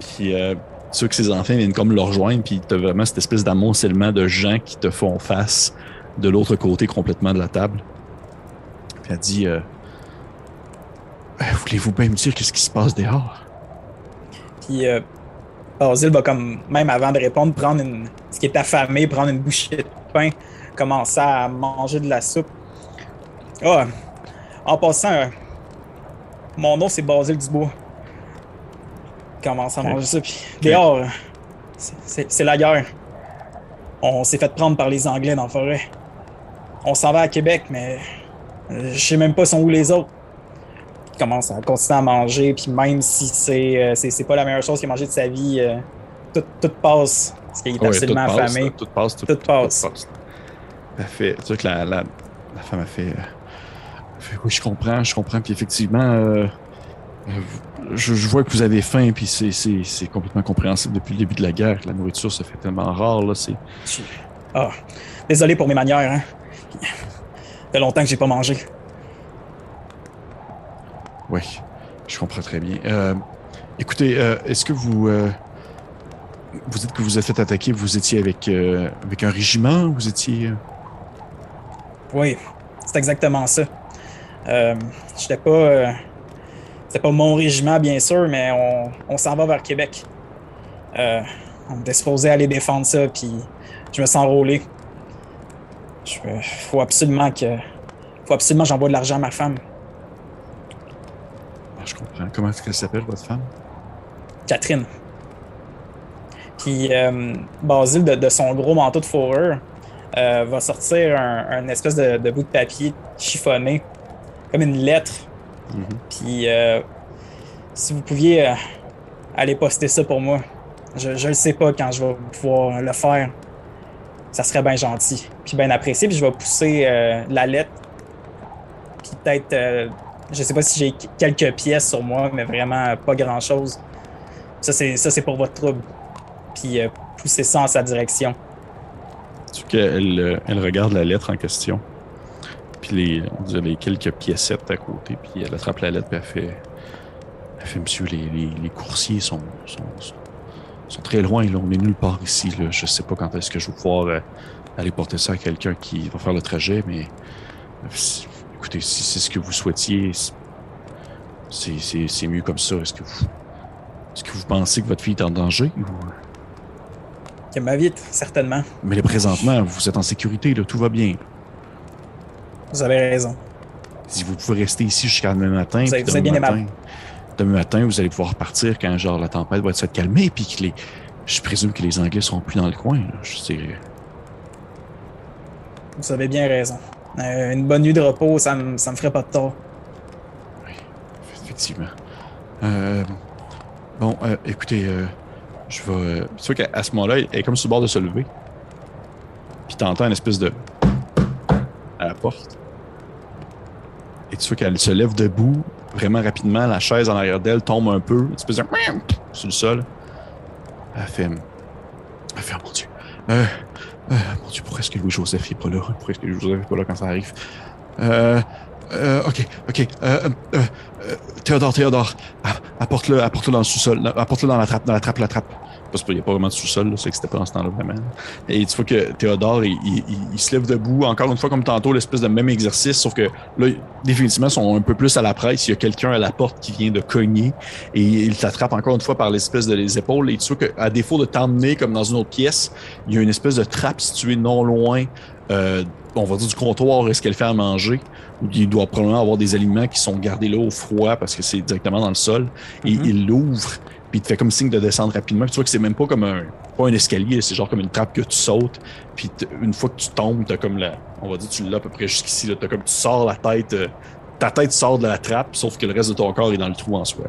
Puis euh, ceux que ses enfants viennent comme le rejoindre, puis t'as vraiment cette espèce d'amoncellement de gens qui te font face de l'autre côté complètement de la table. Puis elle dit euh, Voulez-vous bien me dire qu'est-ce qui se passe dehors? Puis euh, va comme, même avant de répondre, prendre une, ce qui est affamé, prendre une bouchée de pain, commencer à manger de la soupe. Ah, en passant, euh, mon nom c'est Basil Dubois. Commence à manger ça, puis dehors, c'est la guerre. On s'est fait prendre par les Anglais dans la forêt. On s'en va à Québec, mais euh, je sais même pas sont où les autres commence à continuer à manger, puis même si c'est euh, c'est pas la meilleure chose qu'il a mangé de sa vie, euh, tout, tout, passe. Parce qu'il est absolument affamé. Tout, passe, tout, passe. Tout passe. Fait, tu sais que la, la, la, femme a fait, fait, Oui, je comprends, je comprends. Puis effectivement, euh, je, je, vois que vous avez faim, puis c'est complètement compréhensible depuis le début de la guerre. La nourriture se fait tellement rare. Là, ah, désolé pour mes manières. Hein. Ça fait longtemps que j'ai pas mangé. Oui, je comprends très bien. Euh, écoutez, euh, est-ce que vous. Euh, vous dites que vous êtes fait attaquer, vous étiez avec, avec un régiment Vous étiez. Oui, c'est exactement ça. J'étais pas. C'était pas mon régiment, bien sûr, mais on, on s'en va vers Québec. on était supposé aller défendre ça, puis je me sens enrôlé. Il faut absolument que. faut absolument que j'envoie de l'argent à ma femme je comprends. Comment est-ce qu'elle s'appelle, votre femme? Catherine. Puis euh, Basile, de, son gros manteau de fourrure, euh, va sortir un, espèce de, bout de papier chiffonné, comme une lettre. Mm-hmm. Puis euh, si vous pouviez aller poster ça pour moi, je ne sais pas quand je vais pouvoir le faire. Ça serait bien gentil. Puis bien apprécié. Puis je vais pousser la lettre. Puis peut-être je sais pas si j'ai quelques pièces sur moi, mais vraiment pas grand-chose. Ça, c'est, pour votre trouble. Puis euh, pousser ça en sa direction. Tu qu'elle euh, elle regarde la lettre en question? Puis les, vous avez quelques piécettes à côté. Puis elle attrape la lettre, puis elle fait, elle fait Monsieur, les, les, coursiers sont, sont, sont, très loin. Là. On est nulle part ici. Là. Je sais pas quand est-ce que je vais pouvoir euh, aller porter ça à quelqu'un qui va faire le trajet, mais écoutez, si c'est ce que vous souhaitiez, c'est mieux comme ça. Est-ce que vous. Est-ce que vous pensez que votre fille est en danger? Ou. Que ma vie, certainement. Mais présentement, vous êtes en sécurité, là, tout va bien. Vous avez raison. Si vous pouvez rester ici jusqu'à demain matin, vous, avez, bien matin, demain matin, vous allez pouvoir partir quand genre la tempête va être calmée, puis que les, je présume que les Anglais seront plus dans le coin. Je sais. Vous avez bien raison. Euh, une bonne nuit de repos, ça me, ça ferait pas de tort. Oui, effectivement. Euh, bon, euh, écoutez, je vais. C'est sûr qu'à ce moment-là, elle est comme sur le bord de se lever. Puis t'entends une espèce de. à la porte. Et tu vois qu'elle se lève debout, vraiment rapidement. La chaise en arrière d'elle tombe un peu, une espèce de. sur le sol. Elle fait. Elle fait, oh mon Dieu. Euh, euh, mon Dieu, pourquoi est-ce que Louis-Joseph n'est pas là? Pourquoi est-ce que Louis-Joseph n'est pas là quand ça arrive? Euh, euh, ok, ok. Euh, euh, Théodore, Théodore, apporte-le, apporte-le dans le sous-sol, apporte-le dans la trappe, dans la trappe, la trappe. Parce qu'il n'y a pas vraiment de sous-sol, c'est que c'était pas dans ce temps-là vraiment. Et tu vois que Théodore, il, il, se lève debout, encore une fois comme tantôt, l'espèce de même exercice, sauf que là, définitivement, ils sont un peu plus à la presse. Il y a quelqu'un à la porte qui vient de cogner et il t'attrape encore une fois par l'espèce de les épaules. Et tu vois qu'à défaut de t'emmener comme dans une autre pièce, il y a une espèce de trappe située non loin, euh, on va dire du comptoir, est-ce qu'elle fait à manger il doit probablement avoir des aliments qui sont gardés là au froid parce que c'est directement dans le sol. Et mm-hmm. il l'ouvre, puis il te fait comme signe de descendre rapidement. tu vois que c'est même pas comme un, pas un escalier, c'est genre comme une trappe que tu sautes. Puis une fois que tu tombes, t'as comme la, on va dire, tu l'as à peu près jusqu'ici, t'as comme tu sors la tête, euh, ta tête sort de la trappe, sauf que le reste de ton corps est dans le trou en soi.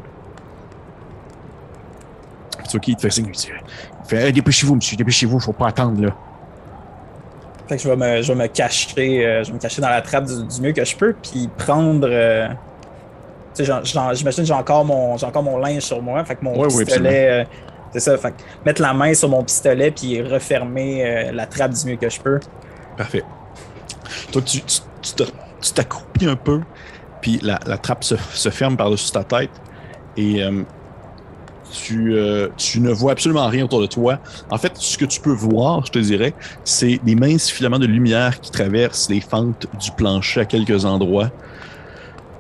tu vois qu'il te fait signe. Il fait Dépêchez-vous, monsieur, dépêchez-vous, faut pas attendre là. Fait que je vais me, je vais me cacher, euh, je vais me cacher dans la trappe du, mieux que je peux, puis prendre. Euh, j'imagine que j'ai encore, mon, encore mon linge sur moi. Fait que mon pistolet. Euh, c'est ça. Fait que mettre la main sur mon pistolet, puis refermer la trappe du mieux que je peux. Parfait. Toi, tu, tu, t'accroupis un peu, puis la, la trappe se, se ferme par-dessus ta tête. Et euh, tu, ne vois absolument rien autour de toi. En fait, ce que tu peux voir, je te dirais, c'est des minces filaments de lumière qui traversent les fentes du plancher à quelques endroits.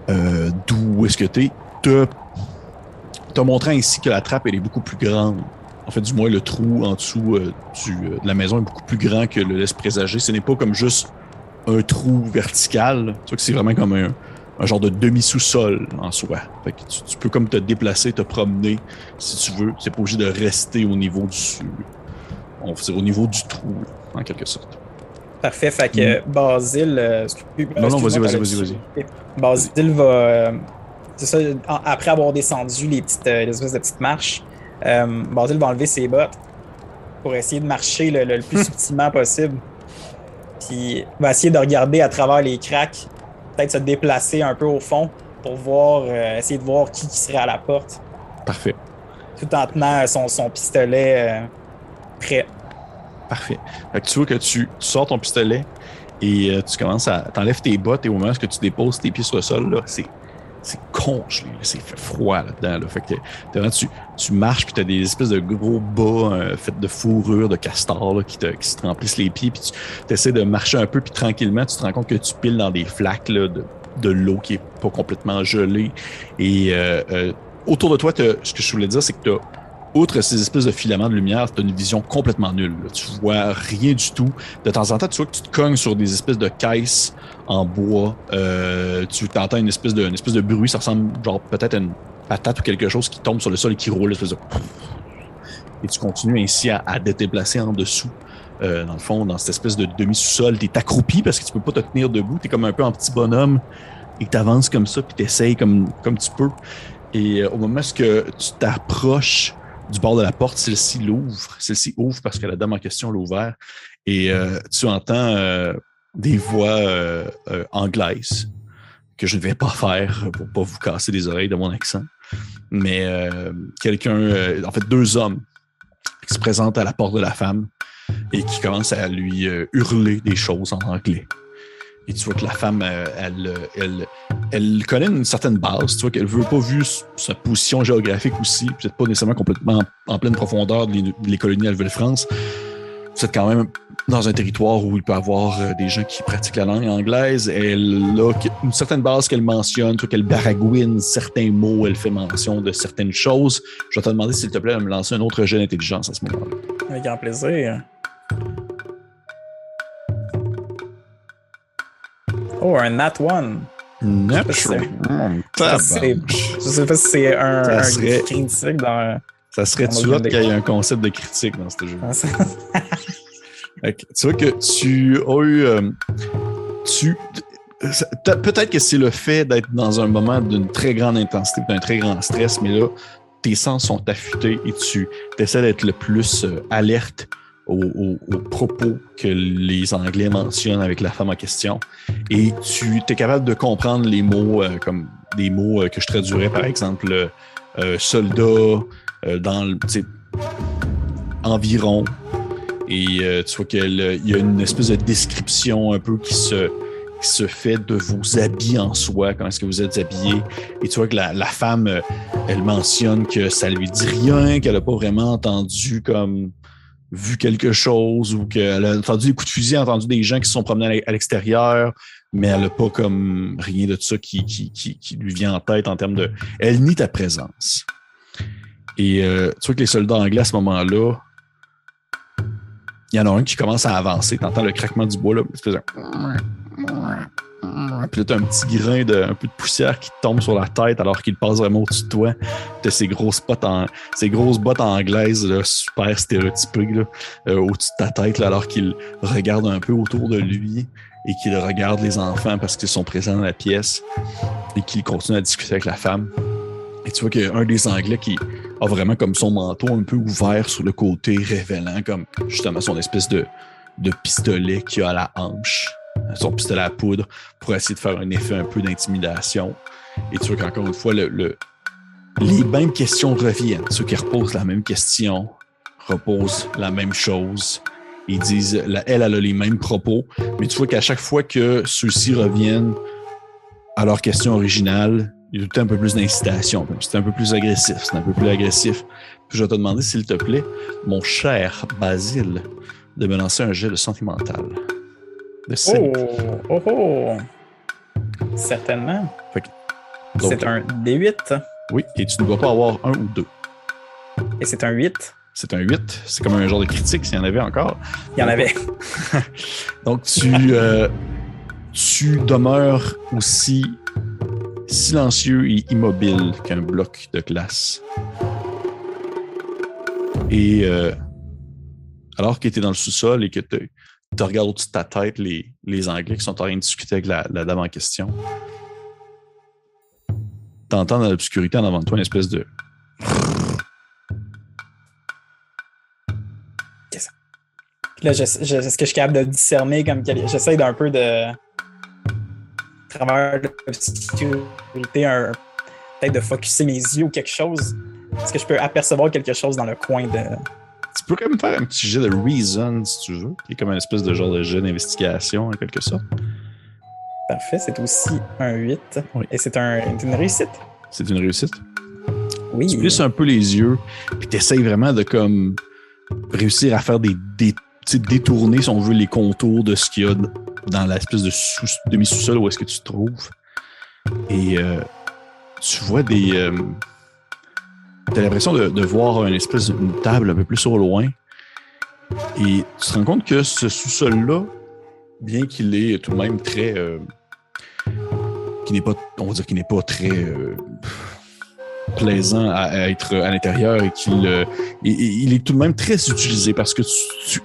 Euh, d'où est-ce que tu es? Te, montrant ainsi que la trappe, elle est beaucoup plus grande. En fait, du moins, le trou en dessous euh, de la maison est beaucoup plus grand que le laisse présager. Ce n'est pas comme juste un trou vertical. Tu vois que c'est vraiment comme un, un genre de demi-sous-sol en soi. Fait que tu, peux comme te déplacer, te promener si tu veux. C'est pas obligé de rester au niveau du. On au niveau du trou, en quelque sorte. Parfait. Fait que mm. Basile. Euh, non, non, vas-y, vas-y, vas-y. Basile va. Euh, c'est ça, après avoir descendu les, petites, euh, les espèces de petites marches, Basile va enlever ses bottes pour essayer de marcher le, le plus (laughs) subtilement possible. Puis va essayer de regarder à travers les cracks peut-être se déplacer un peu au fond pour voir, euh, essayer de voir qui, serait à la porte. Parfait. Tout en tenant son, son pistolet euh, prêt. Parfait. Fait que tu vois que tu, sors ton pistolet et euh, tu commences à. T'enlèves tes bottes et au moment où tu déposes tes pieds sur le sol, là, c'est c'est congelé, c'est froid là-dedans. Là. Fait que tu, marches puis tu as des espèces de gros bas euh, faits de fourrure, de castor qui, te, qui se remplissent les pieds. Puis tu essaies de marcher un peu puis tranquillement, tu te rends compte que tu piles dans des flaques là, de, de l'eau qui est pas complètement gelée. Et euh, euh, autour de toi, ce que je voulais dire, c'est que tu as outre ces espèces de filaments de lumière, tu as une vision complètement nulle. Tu vois rien du tout. De temps en temps, tu vois que tu te cognes sur des espèces de caisses en bois. Euh, tu t'entends une espèce de, espèce de bruit, ça ressemble genre peut-être à une patate ou quelque chose qui tombe sur le sol et qui roule. Espèce de... (laughs) Et tu continues ainsi à, te déplacer en dessous. Euh, dans le fond, dans cette espèce de demi-sous-sol, tu es accroupi parce que tu peux pas te tenir debout. Tu es comme un peu un petit bonhomme et tu avances comme ça, puis tu essayes comme, comme tu peux. Et euh, au moment où tu t'approches du bord de la porte, celle-ci l'ouvre. Celle-ci ouvre parce que la dame en question l'a ouvert. Et euh, tu entends euh, des voix euh, anglaises que je ne vais pas faire pour pas vous casser les oreilles de mon accent. Mais quelqu'un, en fait deux hommes qui se présentent à la porte de la femme et qui commencent à lui hurler des choses en anglais. Et tu vois que la femme, euh, elle, elle, elle connaît une certaine base. Tu vois qu'elle veut pas vu sa position géographique aussi, peut-être pas nécessairement complètement en pleine profondeur de les colonies à Nouvelle-France. C'est quand même dans un territoire où il peut y avoir euh, des gens qui pratiquent la langue anglaise. Elle a une certaine base qu'elle mentionne, qu'elle baragouine certains mots, elle fait mention de certaines choses. Je vais te demander, s'il te plaît, de me lancer un autre jeu d'intelligence à ce moment-là. Avec grand plaisir. Oh, un Nat One. Natural. Je sais pas si c'est un, un critique dans. Ça serait tu qu'il y ait un concept de critique dans ce jeu. Ah, (laughs) tu vois que tu as eu. Euh, tu. Peut-être que c'est le fait d'être dans un moment d'une très grande intensité, d'un très grand stress, mais là, tes sens sont affûtés et tu essaies d'être le plus euh, alerte aux, propos que les Anglais mentionnent avec la femme en question. Et tu es capable de comprendre les mots euh, comme des mots euh, que je traduirais, par exemple, euh, soldat, dans le, environ. Et tu vois qu'il y a une espèce de description un peu qui se, se fait de vos habits en soi, comment est-ce que vous êtes habillés. Et tu vois que la, la femme, elle mentionne que ça lui dit rien, qu'elle n'a pas vraiment entendu comme vu quelque chose ou qu'elle a entendu des coups de fusil, entendu des gens qui se sont promenés à l'extérieur, mais elle n'a pas comme rien de ça qui, qui, qui, lui vient en tête en termes de. Elle nie ta présence. Et euh, tu vois que les soldats anglais à ce moment-là, il y en a un qui commence à avancer. Tu entends le craquement du bois, là, puis là, t'as un petit grain de, un peu de poussière qui tombe sur la tête alors qu'il passe vraiment au-dessus de toi. T'as ces grosses bottes en, ces grosses bottes anglaises, là, super stéréotypées, là, euh, au-dessus de ta tête, là, alors qu'il regarde un peu autour de lui et qu'il regarde les enfants parce qu'ils sont présents dans la pièce et qu'il continue à discuter avec la femme. Et tu vois qu'il y a un des Anglais qui, a vraiment comme son manteau un peu ouvert sur le côté, révélant comme justement son espèce de, de pistolet qu'il a à la hanche, son pistolet à poudre, pour essayer de faire un effet un peu d'intimidation. Et tu vois qu'encore une fois, le, le- les mêmes questions reviennent. Ceux qui reposent la même question reposent la même chose. Ils disent, la- elle, elle a les mêmes propos, mais tu vois qu'à chaque fois que ceux-ci reviennent à leur question originale, il y a tout un peu plus d'incitation. C'est un peu plus agressif, c'est un peu plus agressif. Puis je vais te demander, s'il te plaît, mon cher Basile, de me lancer un jet de santé mentale. De. Oh, oh, oh. Certainement. Donc, C'est un D8 Oui, et tu ne dois pas avoir un ou deux. et c'est un 8. C'est un 8. C'est comme un genre de critique s'il y en avait encore. Il y en avait. (laughs) Donc, tu, euh, tu demeures aussi silencieux et immobile qu'un bloc de glace. Et euh, alors que tu es dans le sous-sol et que tu regardes au-dessus de ta tête les, les Anglais qui sont en train de discuter avec la, la dame en question, tu entends dans l'obscurité en avant de toi une espèce de. Puis là, je- je- est-ce que je suis capable de discerner comme j'essaie d'un peu de à travers l'obscurité, un- peut-être de focuser mes yeux ou quelque chose. Est-ce que je peux apercevoir quelque chose dans le coin de. Tu peux quand même faire un petit jet de reason si tu veux, qui est comme une espèce de genre de jet d'investigation en quelque sorte. Parfait, c'est aussi un 8. Oui. Et c'est un, une réussite? C'est une réussite. Oui. Tu plisses un peu les yeux, puis tu essayes vraiment de comme réussir à faire des, des détourner, si on veut, les contours de ce qu'il y a dans l'espèce de sous- demi-sous-sol où est-ce que tu te trouves. Et euh, tu vois des. Euh, tu as l'impression de, de voir une espèce d'une table un peu plus au loin. Et tu te rends compte que ce sous-sol-là, bien qu'il est tout de même très. euh, qui n'est pas. On va dire qu'il n'est pas très. euh, plaisant à, être à l'intérieur et qu'il euh, il est tout de même très utilisé parce que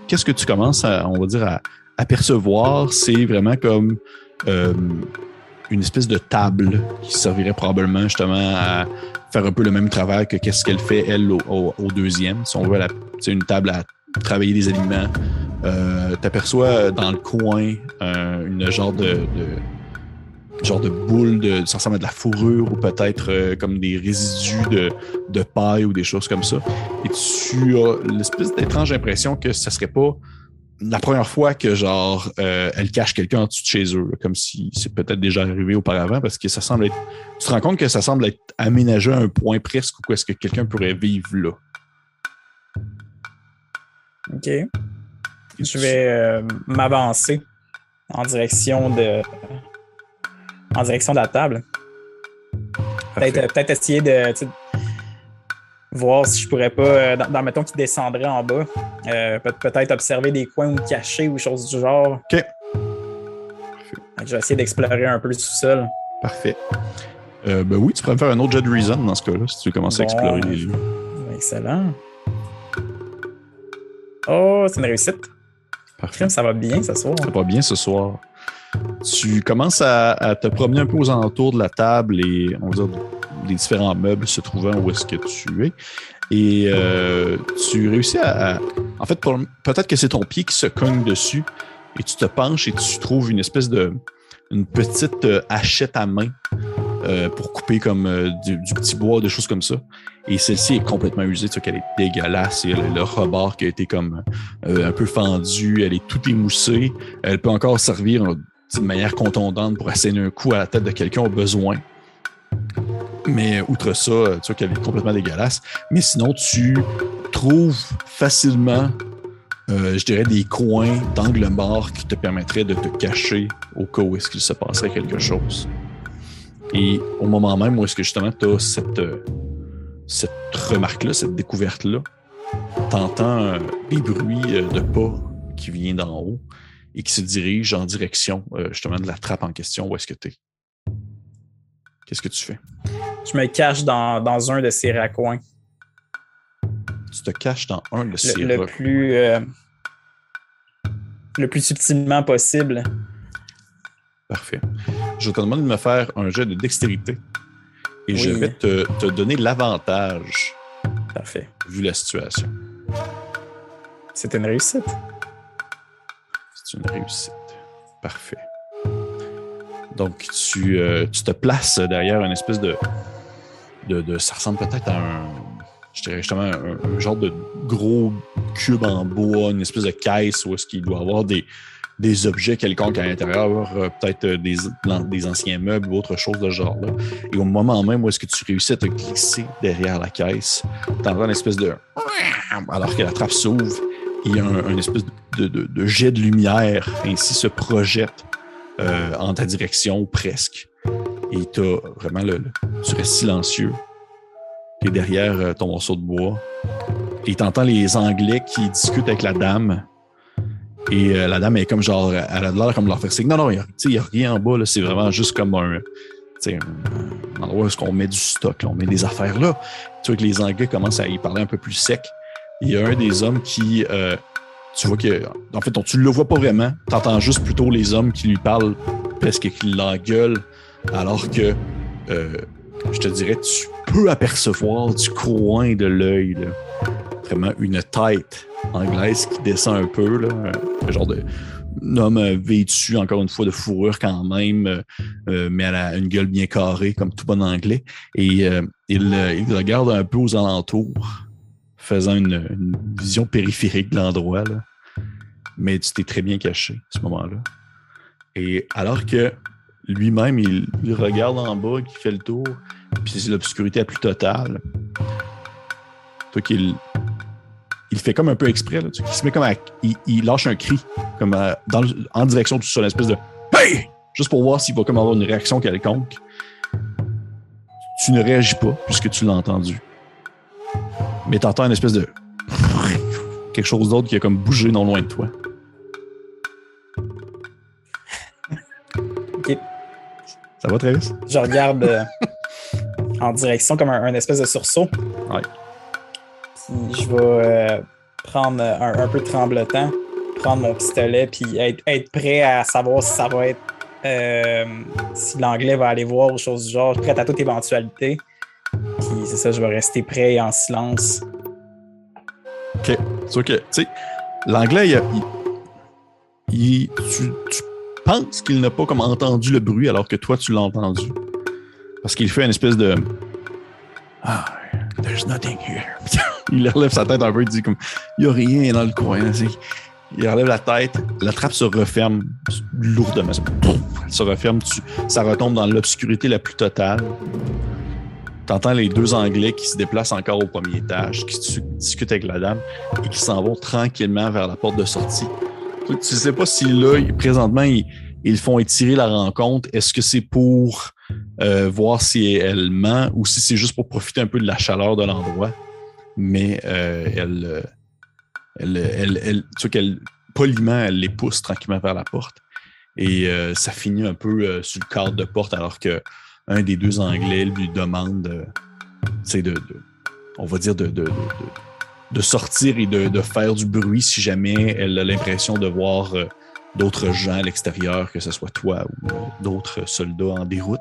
qu'est-ce que tu commences à, on va dire, à apercevoir, c'est vraiment comme une espèce de table qui servirait probablement justement à faire un peu le même travail que qu'est-ce qu'elle fait, elle, au, deuxième. Si on veut, c'est une table à travailler des aliments. Euh, T'aperçois dans le coin euh, une genre de, genre de boule de ça ressemble à de la fourrure ou peut-être euh, comme des résidus de, de paille ou des choses comme ça. Et tu as l'espèce d'étrange impression que ça serait pas la première fois que genre euh, elle cache quelqu'un en dessous de chez eux, là, comme si c'est peut-être déjà arrivé auparavant, parce que ça semble être. Tu te rends compte que ça semble être aménagé à un point presque où est-ce que quelqu'un pourrait vivre là. OK. Et Je tu- vais euh, m'avancer en direction de. En direction de la table. Peut-être peut essayer de voir si je pourrais pas, euh, dans, dans, mettons qu'il descendrait en bas, euh, peut- peut-être observer des coins ou cachés ou choses du genre. OK. Je vais essayer d'explorer un peu le sous-sol. Parfait. Euh, ben oui, tu pourrais me faire un autre jet de reason dans ce cas-là, si tu veux commencer à explorer les lieux. Excellent. Oh, c'est une réussite. Parfait. Ça va bien ce soir. Ça va bien ce soir. Tu commences à, à te promener un peu aux alentours de la table et on va dire les différents meubles se trouvant où est-ce que tu es. Et euh, tu réussis à. en fait, peut-être que c'est ton pied qui se cogne dessus et tu te penches et tu trouves une espèce de. une petite euh, hachette à main euh, pour couper comme du, petit bois, des choses comme ça. Et celle-ci est complètement usée, tu vois qu'elle est dégueulasse. Le, rebord qui a été comme un peu fendu, elle est tout émoussée. Elle peut encore servir de manière contondante pour asséner un coup à la tête de quelqu'un au besoin. Mais outre ça, tu vois qu'elle est complètement dégueulasse. Mais sinon, tu trouves facilement, euh, je dirais, des coins d'angle mort qui te permettraient de te cacher au cas où est-ce qu'il se passerait quelque chose. Et au moment même où est-ce que justement tu as cette, euh, cette remarque-là, cette découverte-là, t'entends euh, des bruits de pas qui viennent d'en haut et qui se dirigent en direction justement de la trappe en question où est-ce que tu es. Qu'est-ce que tu fais? Je me cache dans, dans un de ces raccoins. Tu te caches dans un de ces Le, le plus. euh, le plus subtilement possible. Parfait. Je te demande de me faire un jet de dextérité. Et je vais te, te donner l'avantage Parfait. Vu la situation. C'est une réussite. C'est une réussite. Parfait. Donc, tu, euh, tu te places derrière une espèce de, de, ça ressemble peut-être à un, je dirais justement, un, genre de gros cube en bois, une espèce de caisse où est-ce qu'il doit avoir des, des objets quelconques à l'intérieur, euh, peut-être euh, des, des anciens meubles ou autre chose de ce genre-là. Et au moment même où est-ce que tu réussis à te glisser derrière la caisse, tu entends une espèce de... Alors que la trappe s'ouvre, il y a un, un espèce de, de- de jet de lumière ainsi se projette euh, en ta direction, presque. Et t'as vraiment le, tu restes silencieux. Tu es derrière euh, ton morceau de bois. Et t'entends les Anglais qui discutent avec la dame. Et euh, la dame est comme genre, elle a l'air comme leur faire signe. Non, non, il n'y a, rien en bas, c'est vraiment juste comme un, un, endroit où est-ce qu'on met du stock, on met des affaires là. Tu vois que les Anglais commencent à y parler un peu plus sec. Il y a un des hommes qui, tu vois que, en fait, on, tu le vois pas vraiment. Tu entends juste plutôt les hommes qui lui parlent presque qui l'engueulent, alors que, euh, je te dirais, tu peux apercevoir du coin de l'œil, vraiment une tête anglaise qui descend un peu, là, un, genre de homme euh, vêtu, encore une fois, de fourrure quand même, euh, mais elle a une gueule bien carrée, comme tout bon anglais. Et il, il regarde un peu aux alentours, faisant une, vision périphérique de l'endroit. Mais tu t'es très bien caché à ce moment-là. Et alors que lui-même, il, il regarde en bas, qui fait le tour, puis c'est l'obscurité la plus totale. Toi qu'il il fait comme un peu exprès, met comme il, il lâche un cri, comme en direction du sol, une espèce de Hey! Juste pour voir s'il va comme avoir une réaction quelconque. Tu ne réagis pas, puisque tu l'as entendu. Mais tu entends une espèce de quelque chose d'autre qui a comme bougé non loin de toi. Ok. Ça va, Travis? Je regarde euh, en direction comme un, un espèce de sursaut. Ouais. Puis je vais euh, prendre un, un peu de tremblotant, prendre mon pistolet, puis être, être prêt à savoir si ça va être. euh, si l'anglais va aller voir ou chose du genre, prêt à toute éventualité. C'est ça, je vais rester prêt et en silence. OK. C'est OK. Tu sais, l'anglais, il, tu, tu penses qu'il n'a pas comme entendu le bruit alors que toi, tu l'as entendu. Parce qu'il fait une espèce de... Ah, there's nothing here. (laughs) il relève sa tête un peu, il dit comme, il n'y a rien dans le coin. Il relève la tête, la trappe se referme lourdement. Elle se referme, ça retombe dans l'obscurité la plus totale. T'entends les deux Anglais qui se déplacent encore au premier étage, qui discutent avec la dame et qui s'en vont tranquillement vers la porte de sortie. Tu tu sais pas si là, présentement, ils, font étirer la rencontre. Est-ce que c'est pour euh, voir si elle ment ou si c'est juste pour profiter un peu de la chaleur de l'endroit? Mais euh, elle, euh, elle, tu vois qu'elle, poliment, elle les pousse tranquillement vers la porte. Et ça finit un peu sur le cadre de porte alors que un des deux Anglais lui demande, euh, de, de- on va dire, de, sortir et de, de faire du bruit si jamais elle a l'impression de voir euh, d'autres gens à l'extérieur, que ce soit toi ou euh, d'autres soldats en déroute.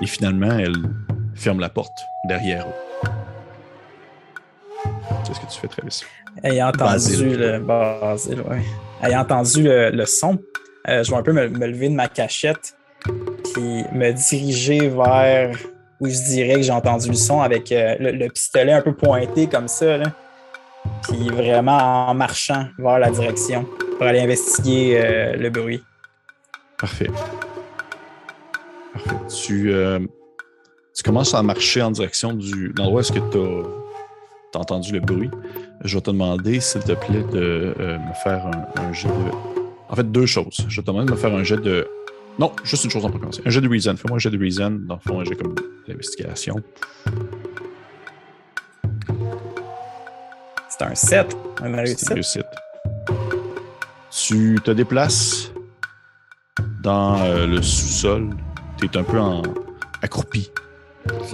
Et finalement, elle ferme la porte derrière eux. Qu'est-ce que tu fais, Travis? Ayant entendu Basile. le Basile, ouais. Ayant entendu le, le son, euh, je vais un peu me, me lever de ma cachette puis me diriger vers où je dirais que j'ai entendu le son avec euh, le, le pistolet un peu pointé comme ça, là. Puis vraiment en marchant vers la direction pour aller investiguer euh, le bruit. Parfait. Parfait. Tu, euh, tu commences à marcher en direction du l'endroit où est-ce que tu as, entendu le bruit? Je vais te demander, s'il te plaît, de me faire un, un jet de. En fait, deux choses. Je vais te demander de me faire un jet de. Non, juste une chose en premier. Un jet de reason. Fais-moi un jet de reason. Dans le fond, un jet comme d'investigation. C'est un 7, une C'est une réussite. réussite. Tu te déplaces dans euh, le sous-sol. Tu es un peu en accroupi.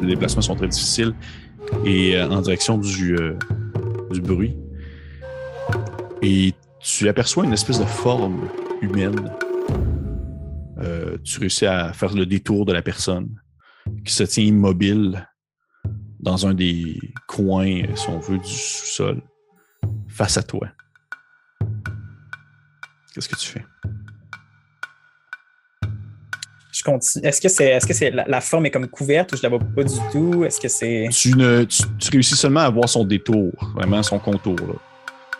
Les déplacements sont très difficiles. Et euh, en direction du, euh, du bruit. Et tu aperçois une espèce de forme humaine. Tu réussis à faire le détour de la personne qui se tient immobile dans un des coins, si on veut, du sous-sol, face à toi. Qu'est-ce que tu fais? Je continue. Est-ce que c'est, est-ce que c'est la, forme est comme couverte ou je la vois pas du tout? Est-ce que c'est. Tu, ne, tu, réussis seulement à voir son détour, vraiment son contour. Là.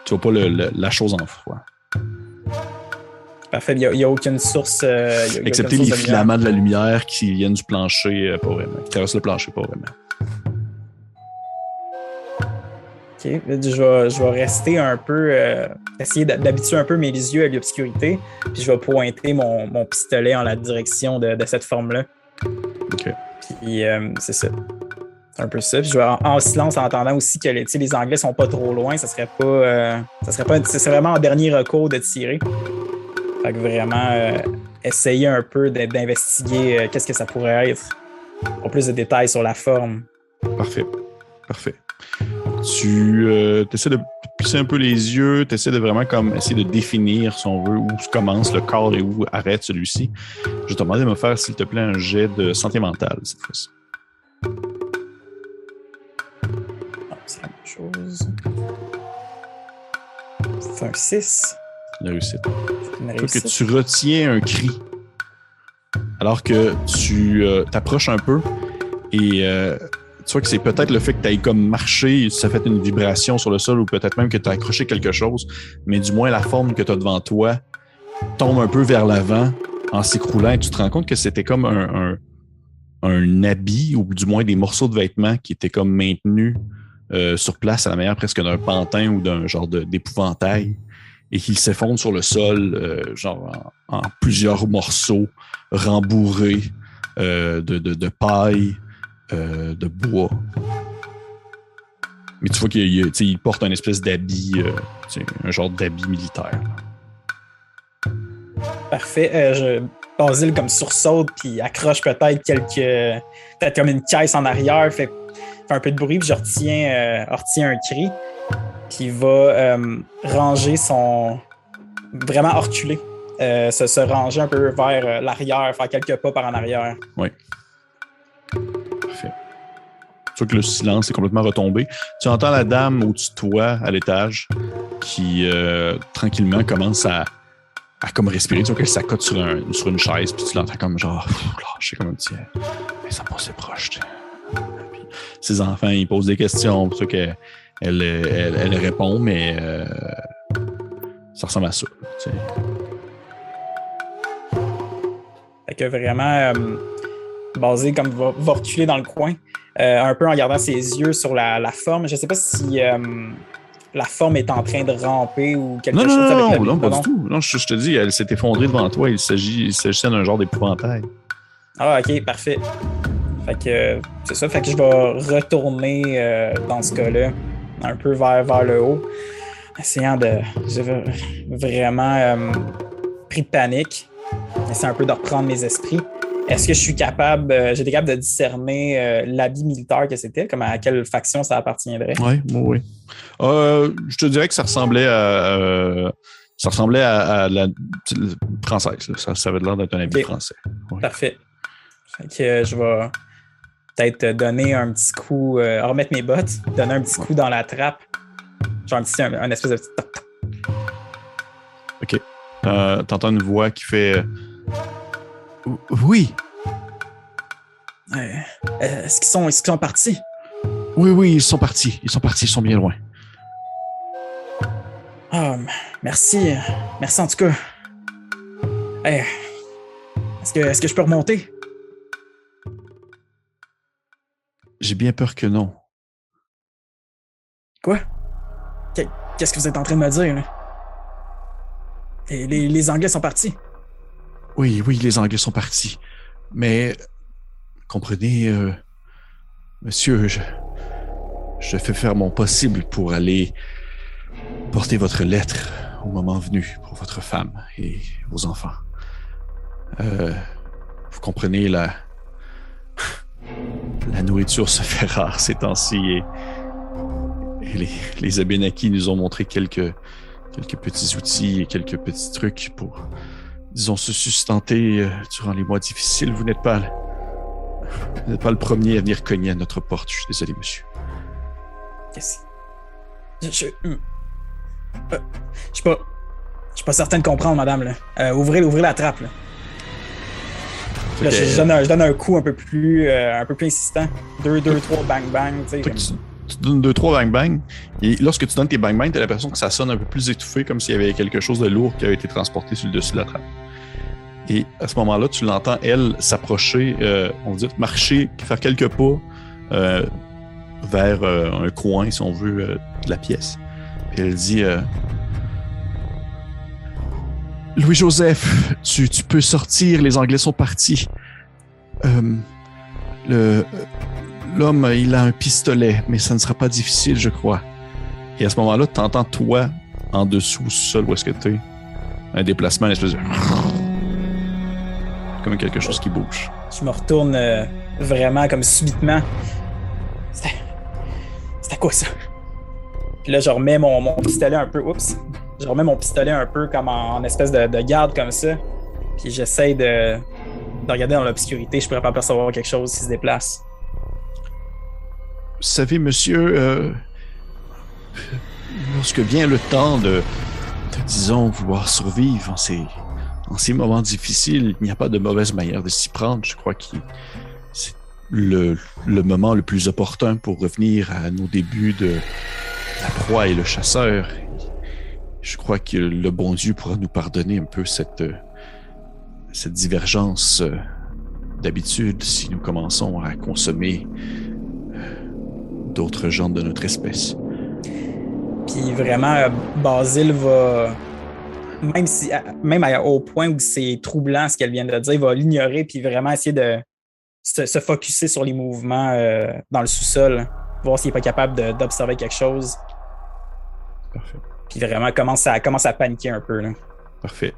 Tu vois pas le, la chose en froid. Parfait. Il n'y a, aucune source. Euh, Excepté les filaments de, la lumière qui viennent du plancher, euh, pas vraiment. Qui traversent le plancher, pas vraiment. OK. Je vais, rester un peu. Euh, essayer d'habituer un peu mes yeux à l'obscurité. Puis je vais pointer mon, pistolet en la direction de, cette forme-là. OK. Puis c'est ça. C'est un peu ça. Puis je vais en, silence en attendant aussi que les, les Anglais sont pas trop loin. Ça serait pas. ça serait pas. C'est vraiment en dernier recours de tirer. Fait que vraiment, euh, essayer un peu d'investiguer euh, qu'est-ce que ça pourrait être. En plus de détails sur la forme. Parfait. Parfait. Tu euh, essaies de plisser un peu les yeux, tu essaies de vraiment comme essayer de définir, si on veut, où commence le corps et où arrête celui-ci. Je te demandais de me faire, s'il te plaît, un jet de santé mentale cette fois-ci. Ah, c'est la même chose. C'est un 6. Une réussite. que tu retiens un cri alors que tu euh, t'approches un peu et euh, tu vois que c'est peut-être le fait que tu ailles comme marché, ça fait une vibration sur le sol ou peut-être même que tu as accroché quelque chose, mais du moins la forme que tu as devant toi tombe un peu vers l'avant en s'écroulant et tu te rends compte que c'était comme un, un, habit ou du moins des morceaux de vêtements qui étaient comme maintenus euh, sur place à la manière presque d'un pantin ou d'un genre d'épouvantail et qu'il s'effondre sur le sol, euh, genre en, plusieurs morceaux rembourrés euh, de, de, paille, euh, de bois. Mais tu vois qu'il porte un espèce d'habit, un genre d'habit militaire. Parfait. je, Basile comme sursaute puis accroche peut-être quelques. Peut-être comme une caisse en arrière, fait, fait un peu de bruit, puis je retiens, retiens un cri qui va euh, ranger son. vraiment reculer. Euh, se, ranger un peu vers euh, l'arrière, faire quelques pas par en arrière. Oui. Parfait. Tu vois que le silence est complètement retombé. Tu entends la dame au-dessus de toi, à l'étage, qui tranquillement commence à, à comme respirer. Tu vois qu'elle s'accote sur, un, sur une chaise, puis tu l'entends comme genre, lâcher comme un petit. Mais ça passe proche. ses enfants, ils posent des questions. Pour ça que elle, elle, répond, mais euh, ça ressemble à ça. Fait que vraiment, euh, basé comme va, va, reculer dans le coin, euh, un peu en gardant ses yeux sur la, forme. Je sais pas si la forme est en train de ramper ou quelque chose non, avec non, non, pas du tout. Non, je, te dis, elle s'est effondrée devant toi. Il s'agissait d'un genre d'épouvantail. Ah, ok, parfait. Fait que c'est ça. Fait que je vais retourner dans ce cas-là un peu vers, vers le haut, essayant de. J'ai vraiment euh, pris de panique, essayant un peu de reprendre mes esprits. Est-ce que je suis capable, euh, j'étais capable de discerner euh, l'habit militaire que c'était, comme à quelle faction ça appartiendrait? Oui, oui. je te dirais que ça ressemblait à. ça ressemblait à, la française. Ça, ça, avait l'air d'être un habit français. Parfait. Fait que je vais peut-être donner un petit coup, euh, remettre mes bottes, donner un petit coup dans la trappe. Genre un petit, un, espèce de petit Ok. Euh, T'entends une voix qui fait euh, Oui. Est-ce qu'ils sont, est sont partis? Oui, oui, ils sont partis. Ils sont partis, ils sont bien loin. Ah, merci. Merci en tout cas. est-ce que, est-ce que je peux remonter? J'ai bien peur que non. Quoi? Qu'est-ce que vous êtes en train de me dire? Les, Anglais sont partis. Oui, oui, les Anglais sont partis. Mais, comprenez, euh, monsieur, je, je fais faire mon possible pour aller porter votre lettre au moment venu pour votre femme et vos enfants. Euh, vous comprenez la, la nourriture se fait rare ces temps-ci et, les, les nous ont montré quelques, quelques petits outils et quelques petits trucs pour, disons, se sustenter euh, durant les mois difficiles. Vous n'êtes pas pas le premier à venir cogner à notre porte. Je suis désolé, monsieur. Qu'est-ce Je. Je. hum. Euh, je suis pas. Je suis pas certain de comprendre, madame. Euh, ouvrez, ouvrez la trappe. Là. Là, je, je donne un, je donne un coup un peu plus, euh, un peu plus insistant. Deux, deux, trois, bang, bang. tu que tu, tu donnes deux, trois bang bang. Et lorsque tu donnes tes bang bang, t'as l'impression que ça sonne un peu plus étouffé, comme s'il y avait quelque chose de lourd qui a été transporté sur le dessus de la trappe. Et à ce moment-là, tu l'entends, elle, s'approcher, euh, on dit marcher, faire quelques pas euh, vers un coin, si on veut, de la pièce. Puis elle dit Louis-Joseph, tu, peux sortir, les Anglais sont partis. Euh, L'homme, il a un pistolet, mais ça ne sera pas difficile, je crois. Et à ce moment-là, tu entends toi, en dessous, seul où est-ce que tu es, un déplacement, une espèce de... Comme quelque chose qui bouge. Je me retourne euh, vraiment comme subitement. C'était. C'était quoi ça? Puis là, je remets mon, mon pistolet un peu. Oups! Je remets mon pistolet un peu comme en, espèce de, de garde comme ça. Puis j'essaie de, de regarder dans l'obscurité. Je pourrais pas percevoir quelque chose qui se déplace. Vous savez, monsieur, euh, lorsque vient le temps de, disons, vouloir survivre en ces, en ces moments difficiles, il n'y a pas de mauvaise manière de s'y prendre. Je crois que c'est le moment le plus opportun pour revenir à nos débuts de la proie et le chasseur. Je crois que le bon Dieu pourra nous pardonner un peu cette, euh, cette divergence euh, d'habitude si nous commençons à consommer d'autres gens de notre espèce. Puis vraiment, euh, Basile va. Même, si, même au point où c'est troublant ce qu'elle vient de dire, il va l'ignorer puis vraiment essayer de se, se focusser sur les mouvements euh, dans le sous-sol, voir s'il n'est pas capable d'observer quelque chose. Parfait. Puis vraiment commence à, commence à paniquer un peu. Là. Parfait.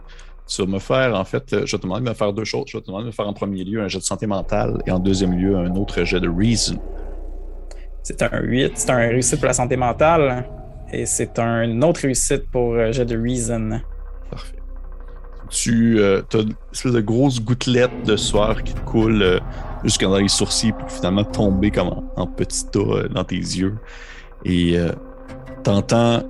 Tu vas me faire, en fait, euh, je vais te demander de me faire deux choses. Je vais te demander de me faire en premier lieu un jet de santé mentale et en deuxième lieu un autre jet de reason. C'est un 8, c'est un réussite pour la santé mentale. Et c'est un autre réussite pour euh, jet de Reason. Parfait. Tu as une espèce de grosse gouttelette de sueur qui te coule euh, jusque dans les sourcils pour finalement tomber comme en, en petit tas euh, dans tes yeux. Et euh, t'entends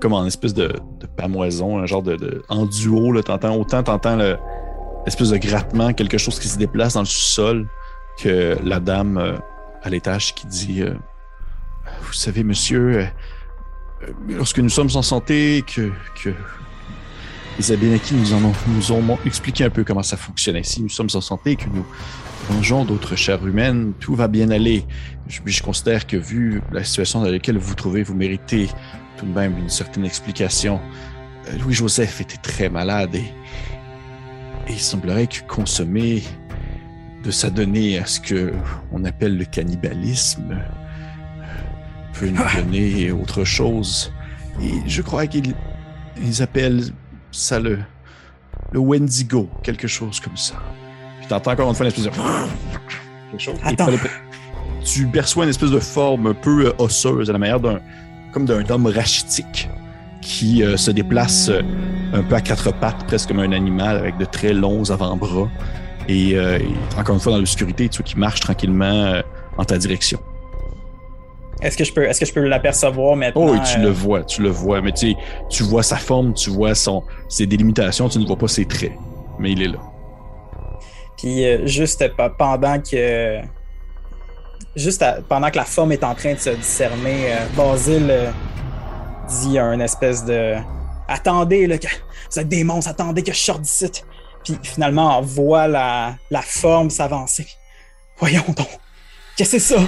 comme en espèce de, de pamoison, un genre de, de- en duo, là, t'entends autant t'entends le- l'espèce de grattement, quelque chose qui se déplace dans le sous-sol, que la dame euh, à l'étage qui dit euh, Vous savez, monsieur, euh, lorsque nous sommes en santé, que, que les Abénakis nous, en ont, expliqué un peu comment ça fonctionnait. Si nous sommes en santé que nous mangeons d'autres chairs humaines, tout va bien aller. Je, je considère que vu la situation dans laquelle vous trouvez, vous méritez tout de même une certaine explication. Euh, Louis-Joseph était très malade et, et il semblerait que consommer, de s'adonner à ce que on appelle le cannibalisme, euh, peut nous donner autre chose. Et je crois qu'ils ils appellent ça le, le Wendigo, quelque chose comme ça. Puis t'entends encore une fois une espèce de... quelque chose. Et Attends. tu perçois une espèce de forme un peu osseuse, à la manière d'un comme d'un homme rachitique qui euh, se déplace euh, un peu à quatre pattes, presque comme un animal, avec de très longs avant-bras. Et, euh, et encore une fois, dans l'obscurité, tu vois qu'il marche tranquillement en ta direction. Est-ce que je peux, est-ce que je peux l'apercevoir maintenant? Oh, et tu le vois, tu le vois. Mais tu sais, tu vois sa forme, tu vois son, ses délimitations, tu ne vois pas ses traits. Mais il est là. Puis juste pendant que juste pendant que la forme est en train de se discerner, euh, Basile euh, dit un espèce de attendez là, que vous attendez que je sorte. Puis finalement on voit la, la forme s'avancer. Voyons donc, qu'est-ce que c'est ça?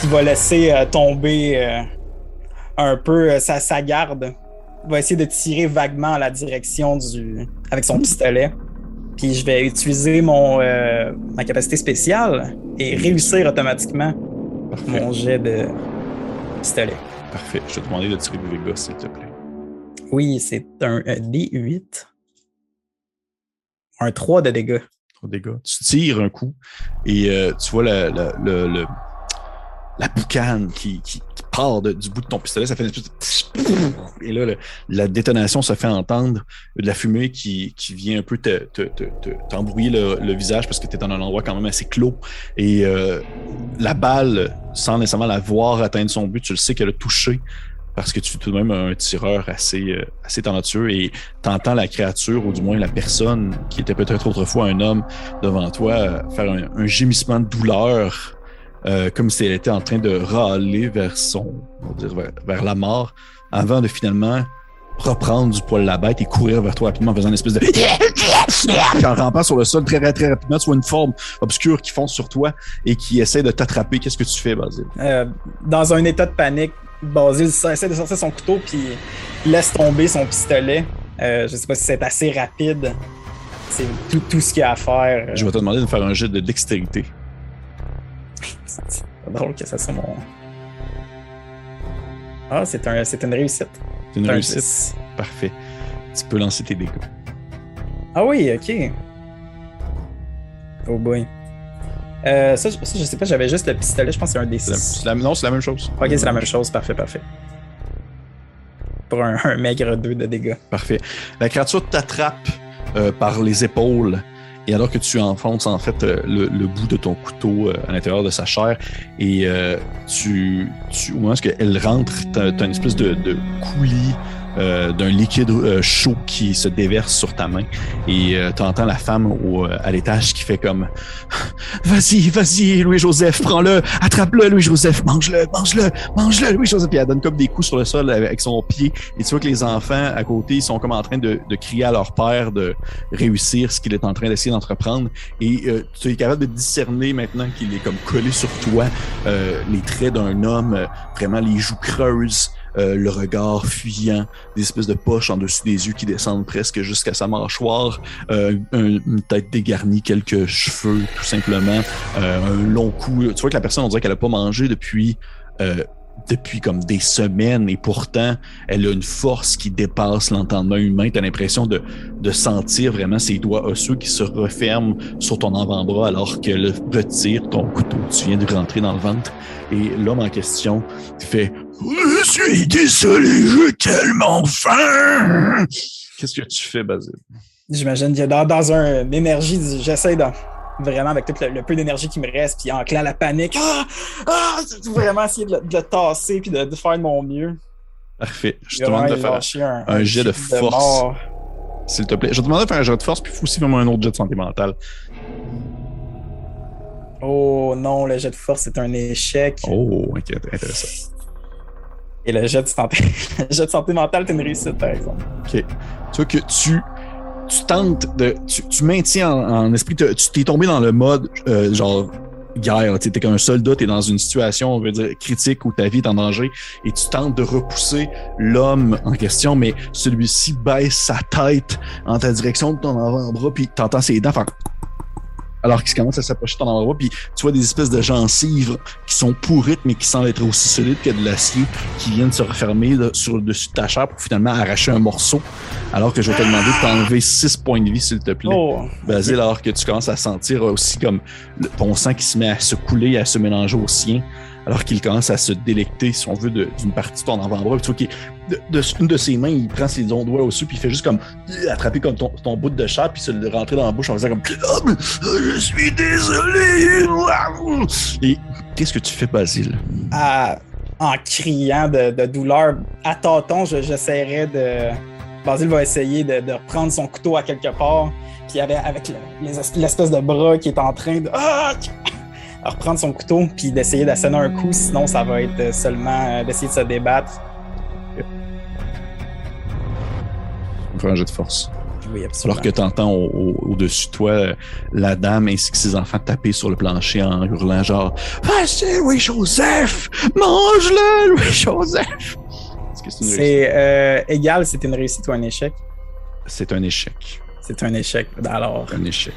Qui va laisser euh, tomber euh, un peu sa, sa garde. Il va essayer de tirer vaguement la direction du avec son pistolet. Puis je vais utiliser mon, euh, ma capacité spéciale et réussir automatiquement Parfait. mon jet de pistolet. Parfait. Je vais te demander de tirer des dégâts, s'il te plaît. Oui, c'est un, euh, D8. Un 3 de dégâts. Trois dégâts. Tu tires un coup et euh, tu vois la- la- le- la boucane qui, qui, part du bout de ton pistolet, ça fait une espèce de... Et là, la détonation se fait entendre, de la fumée qui, qui vient un peu te- te- te- te- t'embrouiller le, le visage parce que tu es dans un endroit quand même assez clos. Et euh, la balle, sans nécessairement la voir atteindre son but, tu le sais qu'elle a touché parce que tu es tout de même un tireur assez, euh, assez talentueux et t'entends la créature, ou du moins la personne qui était peut-être autrefois un homme devant toi, euh, faire un gémissement de douleur, euh, comme si elle était en train de râler vers son, on va dire, vers, vers la mort, avant de finalement reprendre du poil la bête et courir vers toi rapidement en faisant une espèce de... (laughs) Puis en rampant sur le sol très, très, très rapidement, tu vois une forme obscure qui fonce sur toi et qui essaie de t'attraper. Qu'est-ce que tu fais, Basile? Euh, dans un état de panique, Basile essaie de sortir son couteau puis laisse tomber son pistolet. Euh, je sais pas si c'est assez rapide. C'est tout, tout ce qu'il y a à faire. Je vais te demander de faire un jet de dextérité. C'est drôle que ça soit mon. Ah, c'est un, une réussite. C'est une un réussite. 10. Parfait. Tu peux lancer tes dégâts. Ah oui, ok. Oh boy. Euh, ça, je- ça, je sais pas, j'avais juste le pistolet, je pense que c'est un C'est la- D6. c'est la- non, c'est la même chose. Ok, c'est la même chose, parfait, parfait. Pour un, un maigre 2 de dégâts. Parfait. La créature t'attrape euh, par les épaules et alors que tu enfonces en fait euh, le, bout de ton couteau euh, à l'intérieur de sa chair et euh, tu, tu au elle rentre, t'as as une espèce de coulis euh, d'un liquide euh, chaud qui se déverse sur ta main et euh, tu entends la femme au, euh, à l'étage qui fait comme (laughs) Vas-y, vas-y, Louis-Joseph, prends-le, attrape-le, Louis-Joseph, mange-le, mange-le, mange-le, Louis-Joseph. Puis elle donne comme des coups sur le sol avec son pied. Et tu vois que les enfants à côté, ils sont comme en train de, de crier à leur père de réussir ce qu'il est en train d'essayer d'entreprendre. Et tu es capable de discerner maintenant qu'il est comme collé sur toi les traits d'un homme, vraiment les joues creuses, euh, le regard fuyant, des espèces de poches en dessus des yeux qui descendent presque jusqu'à sa mâchoire, euh, un- une tête dégarnie, quelques cheveux tout simplement, euh, un long cou. Tu vois que la personne, on dirait qu'elle a pas mangé depuis depuis comme des semaines et pourtant elle a une force qui dépasse l'entendement humain. Tu as l'impression de, de sentir vraiment ses doigts osseux qui se referment sur ton avant-bras alors qu'elle retire ton couteau. Tu viens de rentrer dans le ventre et l'homme en question fait Je suis désolé, j'ai tellement faim. Qu'est-ce que tu fais, Basile? J'imagine qu'il y a dans, dans un, une énergie, j'essaie de vraiment avec tout le, le peu d'énergie qui me reste, puis en clair la panique, ah, ah, vraiment essayer de le, de le tasser puis de, de faire de mon mieux. Parfait. Je te demande de faire, un, un jet de force. s'il te plaît. Je te demander de faire un jet de force, puis aussi vraiment un autre jet de santé mentale. Oh non, le jet de force c'est un échec. Oh, ok, intéressant. Et le jet de santé, (laughs) jet de santé mentale, c'est une réussite, par exemple. OK. Tu vois que tu, tu tentes de. Tu, tu maintiens en, esprit. tu t'es tombé dans le mode, euh, genre, guerre. Tu es comme un soldat, tu es dans une situation, on veut dire, critique où ta vie est en danger et tu tentes de repousser l'homme en question, mais celui-ci baisse sa tête en ta direction de ton avant-bras, puis tu entends ses dents faire. Alors qu'il commence à s'approcher de ton avant-bras, puis tu vois des espèces de gencives qui sont pourrites, mais qui semblent être aussi solides que de l'acier, qui viennent se refermer là, sur le dessus de ta chair pour finalement arracher un morceau. Alors que je vais te demander de t'enlever 6 points de vie, s'il te plaît. Oh, Basile, alors que tu commences à sentir aussi comme ton sang qui se met à se couler, à se mélanger au sien, alors qu'il commence à se délecter, si on veut, d'une partie de ton avant-bras. Tu vois de, une de ses mains, il prend ses longs doigts au-dessus, puis il fait juste comme euh, attraper comme ton, bout de chair, puis se le rentrer dans la bouche en faisant comme Je suis désolé. Et qu'est-ce que tu fais, Basile? en criant de, douleur, à tâtons, je- j'essaierais de. Basile va essayer de, reprendre son couteau à quelque part, puis avec, avec le- les es- l'espèce de bras qui est en train de. Ah! À reprendre son couteau, puis d'essayer d'asséner un coup, sinon ça va être seulement euh, d'essayer de se débattre. Faire un jeu de force. Oui. Alors que tu entends au-dessus de toi la dame ainsi que ses enfants taper sur le plancher en hurlant genre Vas-y, Louis-Joseph! Mange-le, Louis-Joseph! C'est euh, égal, c'est une réussite ou un échec? C'est un échec. C'est un échec. Alors, Un échec.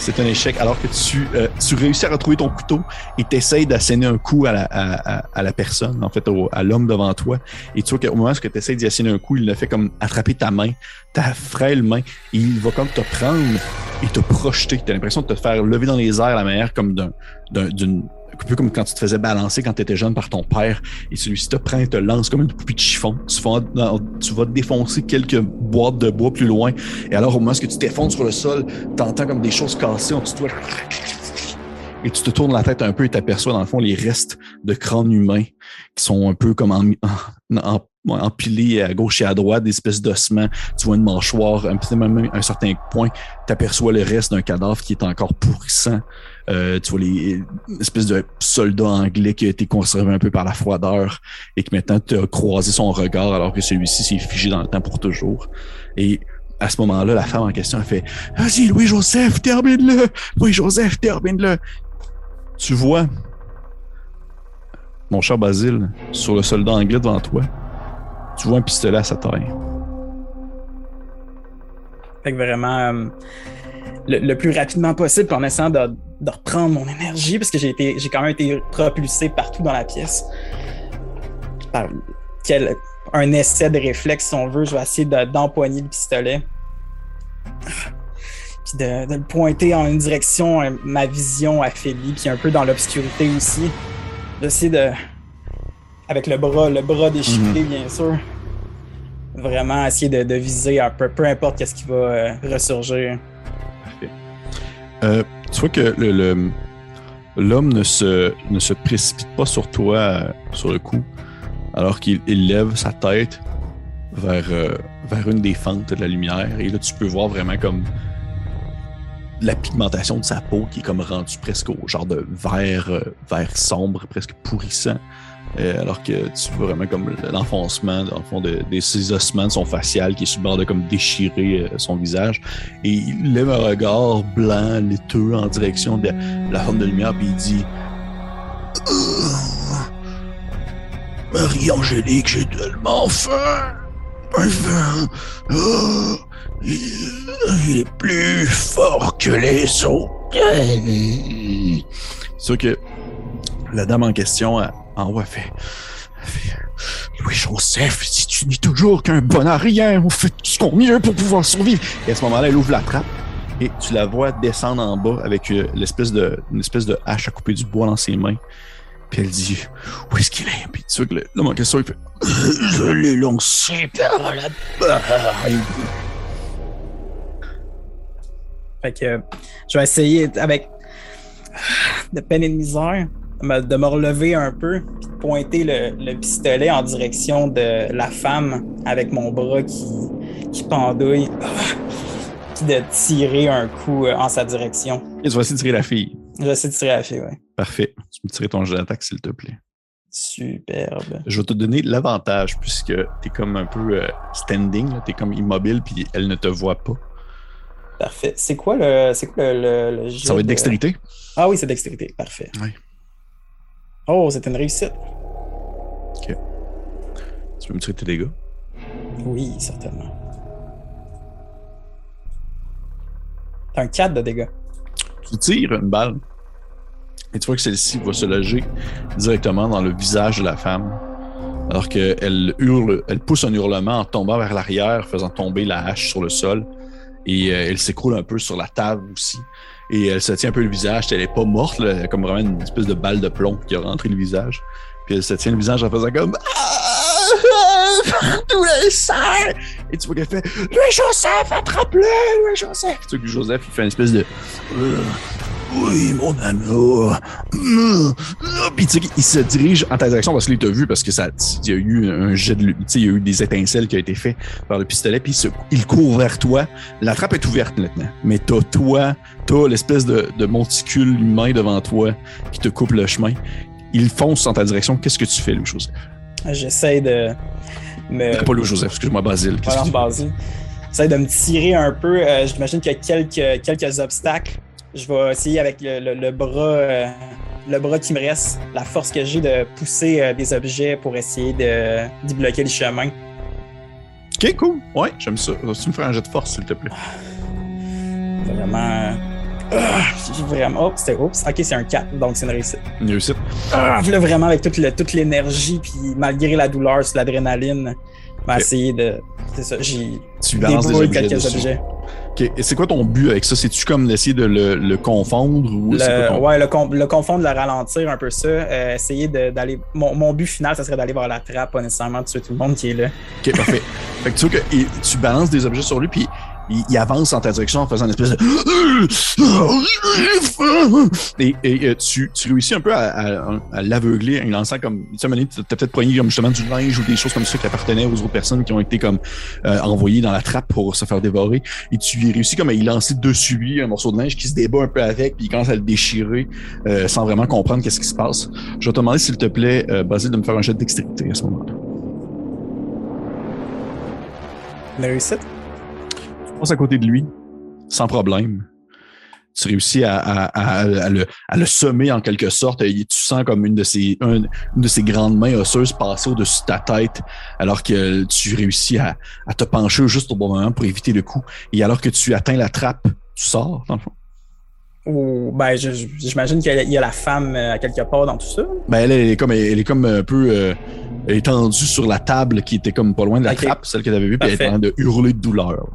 C'est un échec. Alors que tu, euh, tu réussis à retrouver ton couteau et t'essayes d'asséner un coup à la, à, à- à la personne, en fait, au- à l'homme devant toi. Et tu vois qu'au moment où tu essaies d'y asséner un coup, il le fait comme attraper ta main, ta frêle main, et il va comme te prendre et te projeter. Tu as l'impression de te faire lever dans les airs la manière comme d'un, d'un- d'une un peu comme quand tu te faisais balancer quand tu étais jeune par ton père, et celui-ci te prend et te lance comme une poupée de chiffon. Tu vas, tu vas défoncer quelques boîtes de bois plus loin, et alors au moment où tu t'effondres sur le sol, tu entends comme des choses cassées, on te et tu te tournes la tête un peu et t'aperçois dans le fond les restes de crânes humains qui sont un peu comme en, en, empilés à gauche et à droite, des espèces d'ossements. Tu vois une mâchoire, un, même un certain point, tu aperçois le reste d'un cadavre qui est encore pourrissant. Euh, tu vois les espèces de soldats anglais qui a été conservé un peu par la froideur et que maintenant tu as croisé son regard alors que celui-ci s'est figé dans le temps pour toujours. Et à ce moment-là, la femme en question a fait Vas-y, Louis-Joseph, termine-le Louis-Joseph, termine-le tu vois, mon cher Basile, sur le soldat anglais devant toi, tu vois un pistolet à sa taille. Fait que vraiment, euh, le, plus rapidement possible en essayant de, reprendre mon énergie, parce que j'ai été, j'ai quand même été propulsé partout dans la pièce. Par quel, un essai de réflexe, si on veut, je vais essayer d'empoigner le pistolet de, le pointer en une direction, euh, ma vision affaiblie, puis un peu dans l'obscurité aussi. D'essayer de. Avec le bras, le bras déchiqueté, mhm. bien sûr. Vraiment essayer de, viser un peu, peu importe qu'est-ce qui va euh, ressurgir. Euh, tu vois que le, l'homme ne se, ne se précipite pas sur toi sur le coup, alors qu'il lève sa tête vers, vers une des fentes de la lumière. Et là, tu peux voir vraiment comme la pigmentation de sa peau qui est comme rendue presque au genre de vert, euh, vert sombre, presque pourrissant. Euh, alors que tu vois vraiment comme l'enfoncement dans le fond de, ses ossements de son facial qui est sur de comme déchirer euh, son visage. Et il lève un regard blanc laiteux en direction de la forme de lumière puis il dit Marie-Angélique j'ai tellement faim il est plus fort que les autres. Sûr que la dame en question, en haut, a fait, Louis-Joseph, si tu n'es toujours qu'un bon à rien, on fait tout ce qu'on mieux pour pouvoir survivre. Et à ce moment-là, elle ouvre la trappe et tu la vois descendre en bas avec euh, l'espèce de, une espèce de hache à couper du bois dans ses mains. Puis elle dit Où est-ce qu'il est? Puis tu vois que là, mon question, il fait (clears throat) Je l'ai lancé par la barre. Fait que je vais essayer avec de peine et de misère de me relever un peu puis de pointer le, pistolet en direction de la femme avec mon bras qui, qui pendouille (laughs) puis de tirer un coup euh, en sa direction. Et tu vas essayer de tirer la fille. Je vais essayer de tirer la fille, oui. Parfait. Tu peux tirer ton jeu d'attaque, s'il te plaît. Superbe. Je vais te donner l'avantage puisque tu es comme un peu euh, standing, tu es comme immobile puis elle ne te voit pas. Parfait. C'est quoi le. C'est quoi le, Ça va être dextérité. Ah oui, c'est dextérité. Parfait. Oui. Oh, c'est une réussite. Ok. Tu veux me tirer tes dégâts? Oui, certainement. T'as un 4 de dégâts. Tu tires une balle. Et tu vois que celle-ci va se loger directement dans le visage de la femme. Alors qu'elle hurle, elle pousse un hurlement en tombant vers l'arrière, faisant tomber la hache sur le sol et euh, elle s'écroule un peu sur la table aussi. Et elle se tient un peu le visage. Elle est pas morte, là, comme vraiment une espèce de balle de plomb qui a rentré le visage. Puis elle se tient le visage en faisant comme tous les serres! Et tu vois qu'elle fait Louis-Joseph, attrape-le! Louis-Joseph! Tu vois que Joseph, il fait une espèce de oui, mon amour. Puis il se dirige en ta direction parce qu'il t'a vu, parce que ça, il y a eu un jet de, il y a eu des étincelles qui ont été faites par le pistolet, puis il, court vers toi. La trappe est ouverte maintenant, mais t'as toi, t'as l'espèce de, monticule humain devant toi qui te coupe le chemin. Il fonce en ta direction. Qu'est-ce que tu fais, Louis-Joseph? J'essaie de me... Pas Louis-Joseph, excuse-moi, Basile. Basile. J'essaie de me tirer un peu. Euh, j'imagine qu'il y a quelques, quelques obstacles je vais essayer avec le, bras, euh, le bras qui me reste, la force que j'ai de pousser euh, des objets pour essayer de, d'y bloquer le chemin. Ok, cool. Ouais, j'aime ça. Tu me faire un jet de force, s'il te plaît? Vraiment. Ah, vraiment. Oh, c'était. Oups. Ok, c'est un 4, donc c'est une réussite. Une réussite. Ah, là, vraiment, avec toute, toute l'énergie, puis malgré la douleur, l'adrénaline, je vais essayer de. C'est ça, j'ai. Tu balances des objets. quelques objets. Et c'est quoi ton but avec ça? C'est-tu comme d'essayer de le, le confondre ou quoi ton- ouais, le, con- le confondre, le ralentir un peu ça. euh, essayer de- d'aller. Mon, mon but final, ça serait d'aller vers la trappe, pas nécessairement de tuer tout le monde qui est là. OK, parfait. (laughs) fait que tu vois que et tu balances des objets sur lui, puis il, il avance en ta direction en faisant une espèce de... (laughs) Et, et, euh, tu, tu réussis un peu à, à- à l'aveugler en lançant comme... Tu sais, peut-être poigné comme justement du linge ou des choses comme ça qui appartenaient aux autres personnes qui ont été comme euh, envoyées dans la trappe pour se faire dévorer. Et tu réussis comme à y lancer dessus lui un morceau de linge qui se débat un peu avec, puis il commence à le déchirer euh, sans vraiment comprendre qu'est-ce qui se passe. Je vais te demander, s'il te plaît, euh, Basile, de me faire un jet de à ce moment-là. La réussite? Tu passes à côté de lui, sans problème. Tu réussis à, à- à- à le, le semer en quelque sorte. Et tu sens comme une de ses, un- une de ses grandes mains osseuses passer au-dessus de ta tête, alors que tu réussis à, te pencher juste au bon moment pour éviter le coup. Et alors que tu atteins la trappe, tu sors, dans le fond. Ou, ben, j'imagine qu'il y, a- la femme euh, à quelque part dans tout ça. Ben, elle, elle est comme, elle est comme un peu euh, étendue sur la table qui était comme pas loin de la trappe, celle que tu avais vue, puis elle est en train de hurler de douleur.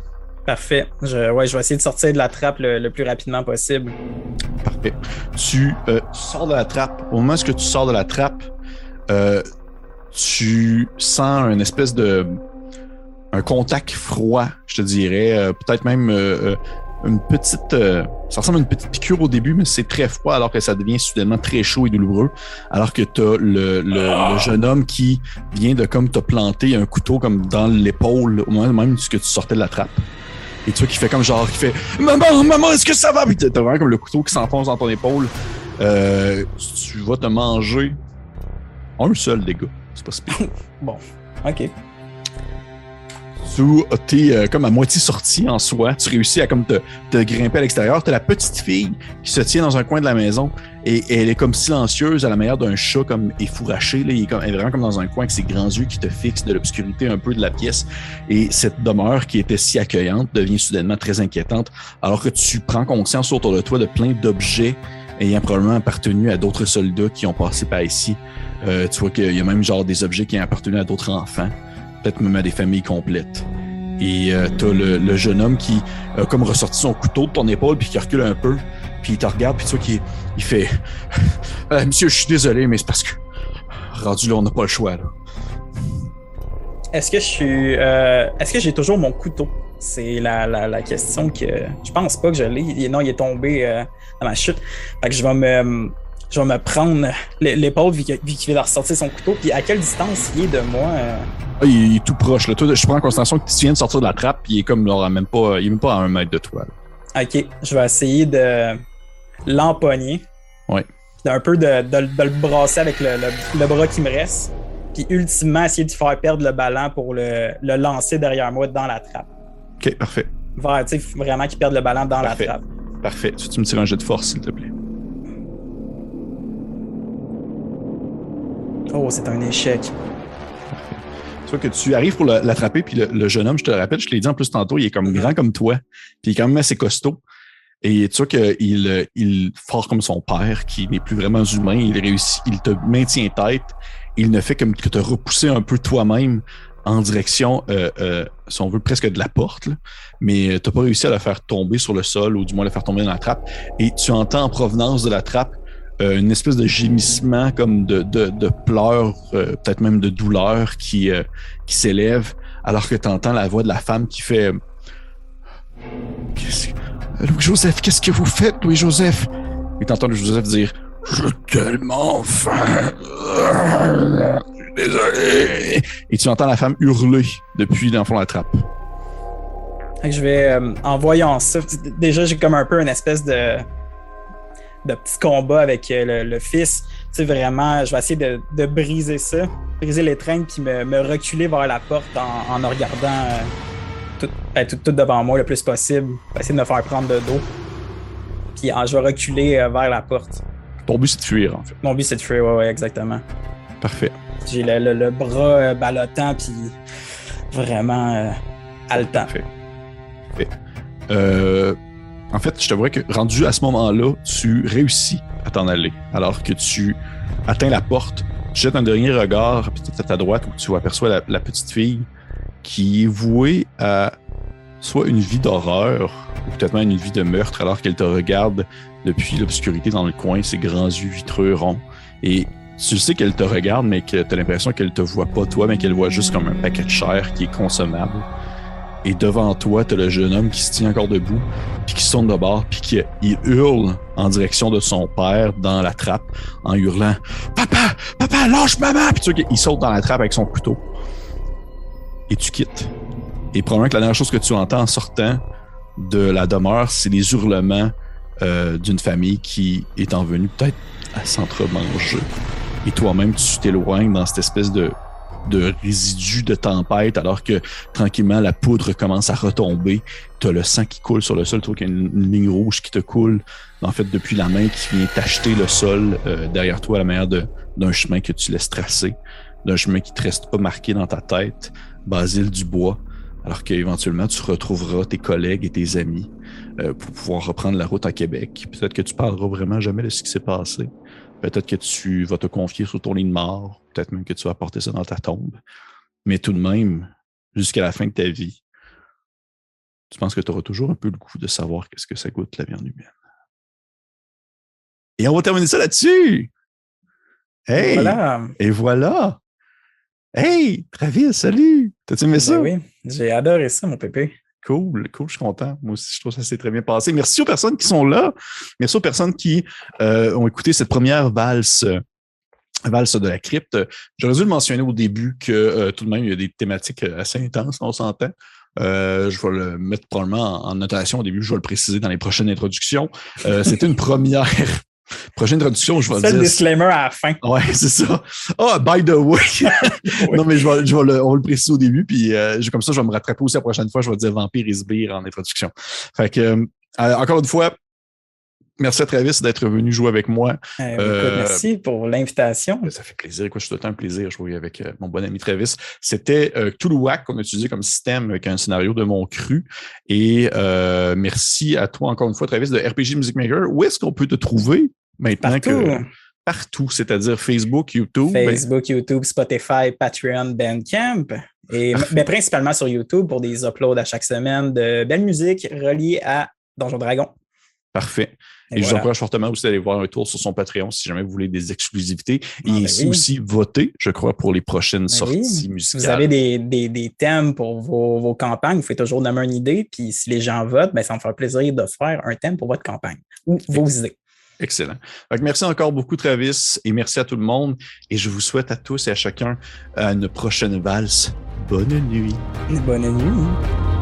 Parfait. Je, ouais, je vais essayer de sortir de la trappe le, plus rapidement possible. Parfait. Tu euh, sors de la trappe. Au moment où tu sors de la trappe, euh, tu sens une espèce de un contact froid, je te dirais, euh, peut-être même une petite. ça ressemble à une petite piqûre au début, mais c'est très froid alors que ça devient soudainement très chaud et douloureux. Alors que tu as le, le- le jeune homme qui vient de comme te planter un couteau comme dans l'épaule au moment même que tu sortais de la trappe. Et tu vois qu'il fait comme genre, qui fait Maman, maman, est-ce que ça va? Puis t'as vraiment comme le couteau qui s'enfonce dans ton épaule. Euh, tu vas te manger un seul dégât. C'est pas si. (laughs) Bon, ok. Tu t'es euh, comme à moitié sorti en soi. Tu réussis à comme te, te grimper à l'extérieur. T'as la petite fille qui se tient dans un coin de la maison et, elle est comme silencieuse à la manière d'un chat comme effouraché. Là. Il est, comme, est vraiment comme dans un coin avec ses grands yeux qui te fixent de l'obscurité un peu de la pièce. Et cette demeure qui était si accueillante devient soudainement très inquiétante alors que tu prends conscience autour de toi de plein d'objets ayant probablement appartenu à d'autres soldats qui ont passé par ici. Euh, tu vois qu'il y a même genre des objets qui ont appartenu à d'autres enfants peut-être même à des familles complètes. Et euh, t'as le, jeune homme qui a comme ressorti son couteau de ton épaule puis qui recule un peu, puis il te regarde puis tu vois qu'il il fait (laughs) Euh, Monsieur, je suis désolé, mais c'est parce que rendu là, on n'a pas le choix. Là. Est-ce que je suis. euh, Est-ce que j'ai toujours mon couteau? C'est la, la, la question que. Je pense pas que je l'ai. Non, il est tombé dans ma chute. Fait que je vais me. Je vais me prendre l'é- l'épaule vu qu'il vient de ressortir son couteau. Puis à quelle distance il est de moi? euh? Ah, il, est tout proche. Là. Toi, je prends en considération que tu viens de sortir de la trappe, puis il est comme là, même pas, il est même pas à un mètre de toi. là. Ok, je vais essayer de l'empoigner. Ouais. D'un peu de, de- de le brasser avec le, le- le bras qui me reste. Puis ultimement, essayer de faire perdre le ballon pour le, le lancer derrière moi dans la trappe. Ok, parfait. Vers, vraiment qu'il perde le ballon dans Parfait. la trappe. Parfait. Tu, tu me tires un jet de force, s'il te plaît. Oh, c'est un échec. Tu vois que tu arrives pour l'attraper, puis le, le jeune homme, je te le rappelle, je te l'ai dit en plus tantôt, il est comme grand comme toi, puis il est quand même assez costaud. Et tu vois qu'il euh, il, fort comme son père, qui n'est plus vraiment humain, il réussit, il te maintient tête, il ne fait que te repousser un peu toi-même en direction, euh, euh, si on veut, presque de la porte, là. mais tu n'as pas réussi à le faire tomber sur le sol, ou du moins le faire tomber dans la trappe. Et tu entends en provenance de la trappe euh, une espèce de gémissement comme de, de, pleurs, euh, peut-être même de douleur qui, euh, qui s'élève, alors que tu entends la voix de la femme qui fait Louis-Joseph, qu'est-ce que vous faites, Louis-Joseph Et tu entends Louis-Joseph dire J'ai tellement faim. Désolé. Et tu entends la femme hurler depuis dans le fond de la trappe. Je vais, en voyant ça, déjà j'ai comme un peu une espèce de, de petit combat avec euh, le, le fils. Tu sais, vraiment, je vais essayer de, de briser ça, briser l'étreinte, puis me, me reculer vers la porte en, en me regardant euh, tout, ben, tout, tout devant moi le plus possible. Essayer de me faire prendre de dos. Puis ah, je vais reculer euh, vers la porte. Ton but, c'est de fuir, en fait. Mon but, c'est de fuir, ouais, ouais, exactement. Parfait. J'ai le, le- le bras euh, ballottant, puis vraiment haletant. Parfait. Parfait. Euh, en fait, je t'avouerais que rendu à ce moment-là, tu réussis à t'en aller. Alors que tu atteins la porte, tu jettes un dernier regard es à ta droite où tu aperçois la, la petite fille qui est vouée à soit une vie d'horreur, ou peut-être même une vie de meurtre, alors qu'elle te regarde depuis l'obscurité dans le coin, ses grands yeux vitreux ronds. Et tu sais qu'elle te regarde, mais que tu as l'impression qu'elle te voit pas toi, mais qu'elle voit juste comme un paquet de chair qui est consommable. Et devant toi, tu as le jeune homme qui se tient encore debout, puis qui sonne de bord, puis qui hurle en direction de son père dans la trappe, en hurlant Papa, papa, lâche maman! Puis tu sais qu'il saute dans la trappe avec son couteau. Et tu quittes. Et probablement que la dernière chose que tu entends en sortant de la demeure, c'est les hurlements euh, d'une famille qui est en venue peut-être à s'entremanger. Et toi-même, tu t'éloignes dans cette espèce de, de résidu de tempête, alors que tranquillement, la poudre commence à retomber. Tu as le sang qui coule sur le sol, tu vois qu'il y a une, ligne rouge qui te coule, en fait, depuis la main qui vient t'acheter le sol euh, derrière toi à la manière d'un chemin que tu laisses tracer, d'un chemin qui te reste pas marqué dans ta tête, Basile Dubois alors qu'éventuellement tu retrouveras tes collègues et tes amis euh, pour pouvoir reprendre la route à Québec. Peut-être que tu parleras vraiment jamais de ce qui s'est passé. Peut-être que tu vas te confier sur ton lit de mort. Peut-être même que tu vas porter ça dans ta tombe. Mais tout de même, jusqu'à la fin de ta vie, tu penses que tu auras toujours un peu le goût de savoir qu'est-ce que ça goûte la viande humaine. Et on va terminer ça là-dessus. Hey! Voilà. Et voilà. Hey, Travis, salut! T'as-tu aimé ben ça? oui, j'ai adoré ça, mon pépé. Cool, cool, je suis content. Moi aussi, je trouve que ça s'est très bien passé. Merci aux personnes qui sont là. Merci aux personnes qui euh, ont écouté cette première valse, valse de la crypte. J'aurais dû le mentionner au début que euh, tout de même, il y a des thématiques assez intenses, on s'entend. Euh, je vais le mettre probablement en notation au début, je vais le préciser dans les prochaines introductions. C'était une (laughs) première Prochaine introduction, je vais dire. C'est le disclaimer à la fin. Ouais, (laughs) c'est ça. Oh, by the way. (laughs) non, mais je vais, je vais le, on va le préciser au début, puis euh, comme ça, je vais me rattraper aussi la prochaine fois. Je vais dire Vampire et Sbire en introduction. Fait que, euh, encore une fois, merci à Travis d'être venu jouer avec moi. Eh, euh, merci pour l'invitation. Ça fait plaisir. Quoi, je suis tout le temps un plaisir de jouer avec mon bon ami Travis. C'était euh, Toulouac qu'on a utilisé comme système avec un scénario de mon cru. Et merci à toi encore une fois, Travis, de RPG Music Maker. Où est-ce qu'on peut te trouver Maintenant partout. que partout, c'est-à-dire Facebook, YouTube? Ben Facebook, YouTube, Spotify, Patreon, Bandcamp. Et, mais principalement sur YouTube pour des uploads à chaque semaine de belle musique reliée à Donjon Dragon. Parfait. Et, je vous encourage fortement aussi d'aller voir un tour sur son Patreon si jamais vous voulez des exclusivités. Ah, et ben aussi voter, je crois, pour les prochaines ben sorties musicales. Vous avez des, des, thèmes pour vos, vos, campagnes, vous faites toujours donner une idée. Puis si les gens votent, ben, ça me fera plaisir de faire un thème pour votre campagne ou vos idées. Excellent. merci encore beaucoup, Travis, et merci à tout le monde. Et je vous souhaite à tous et à chacun une prochaine valse. Bonne nuit. Bonne nuit.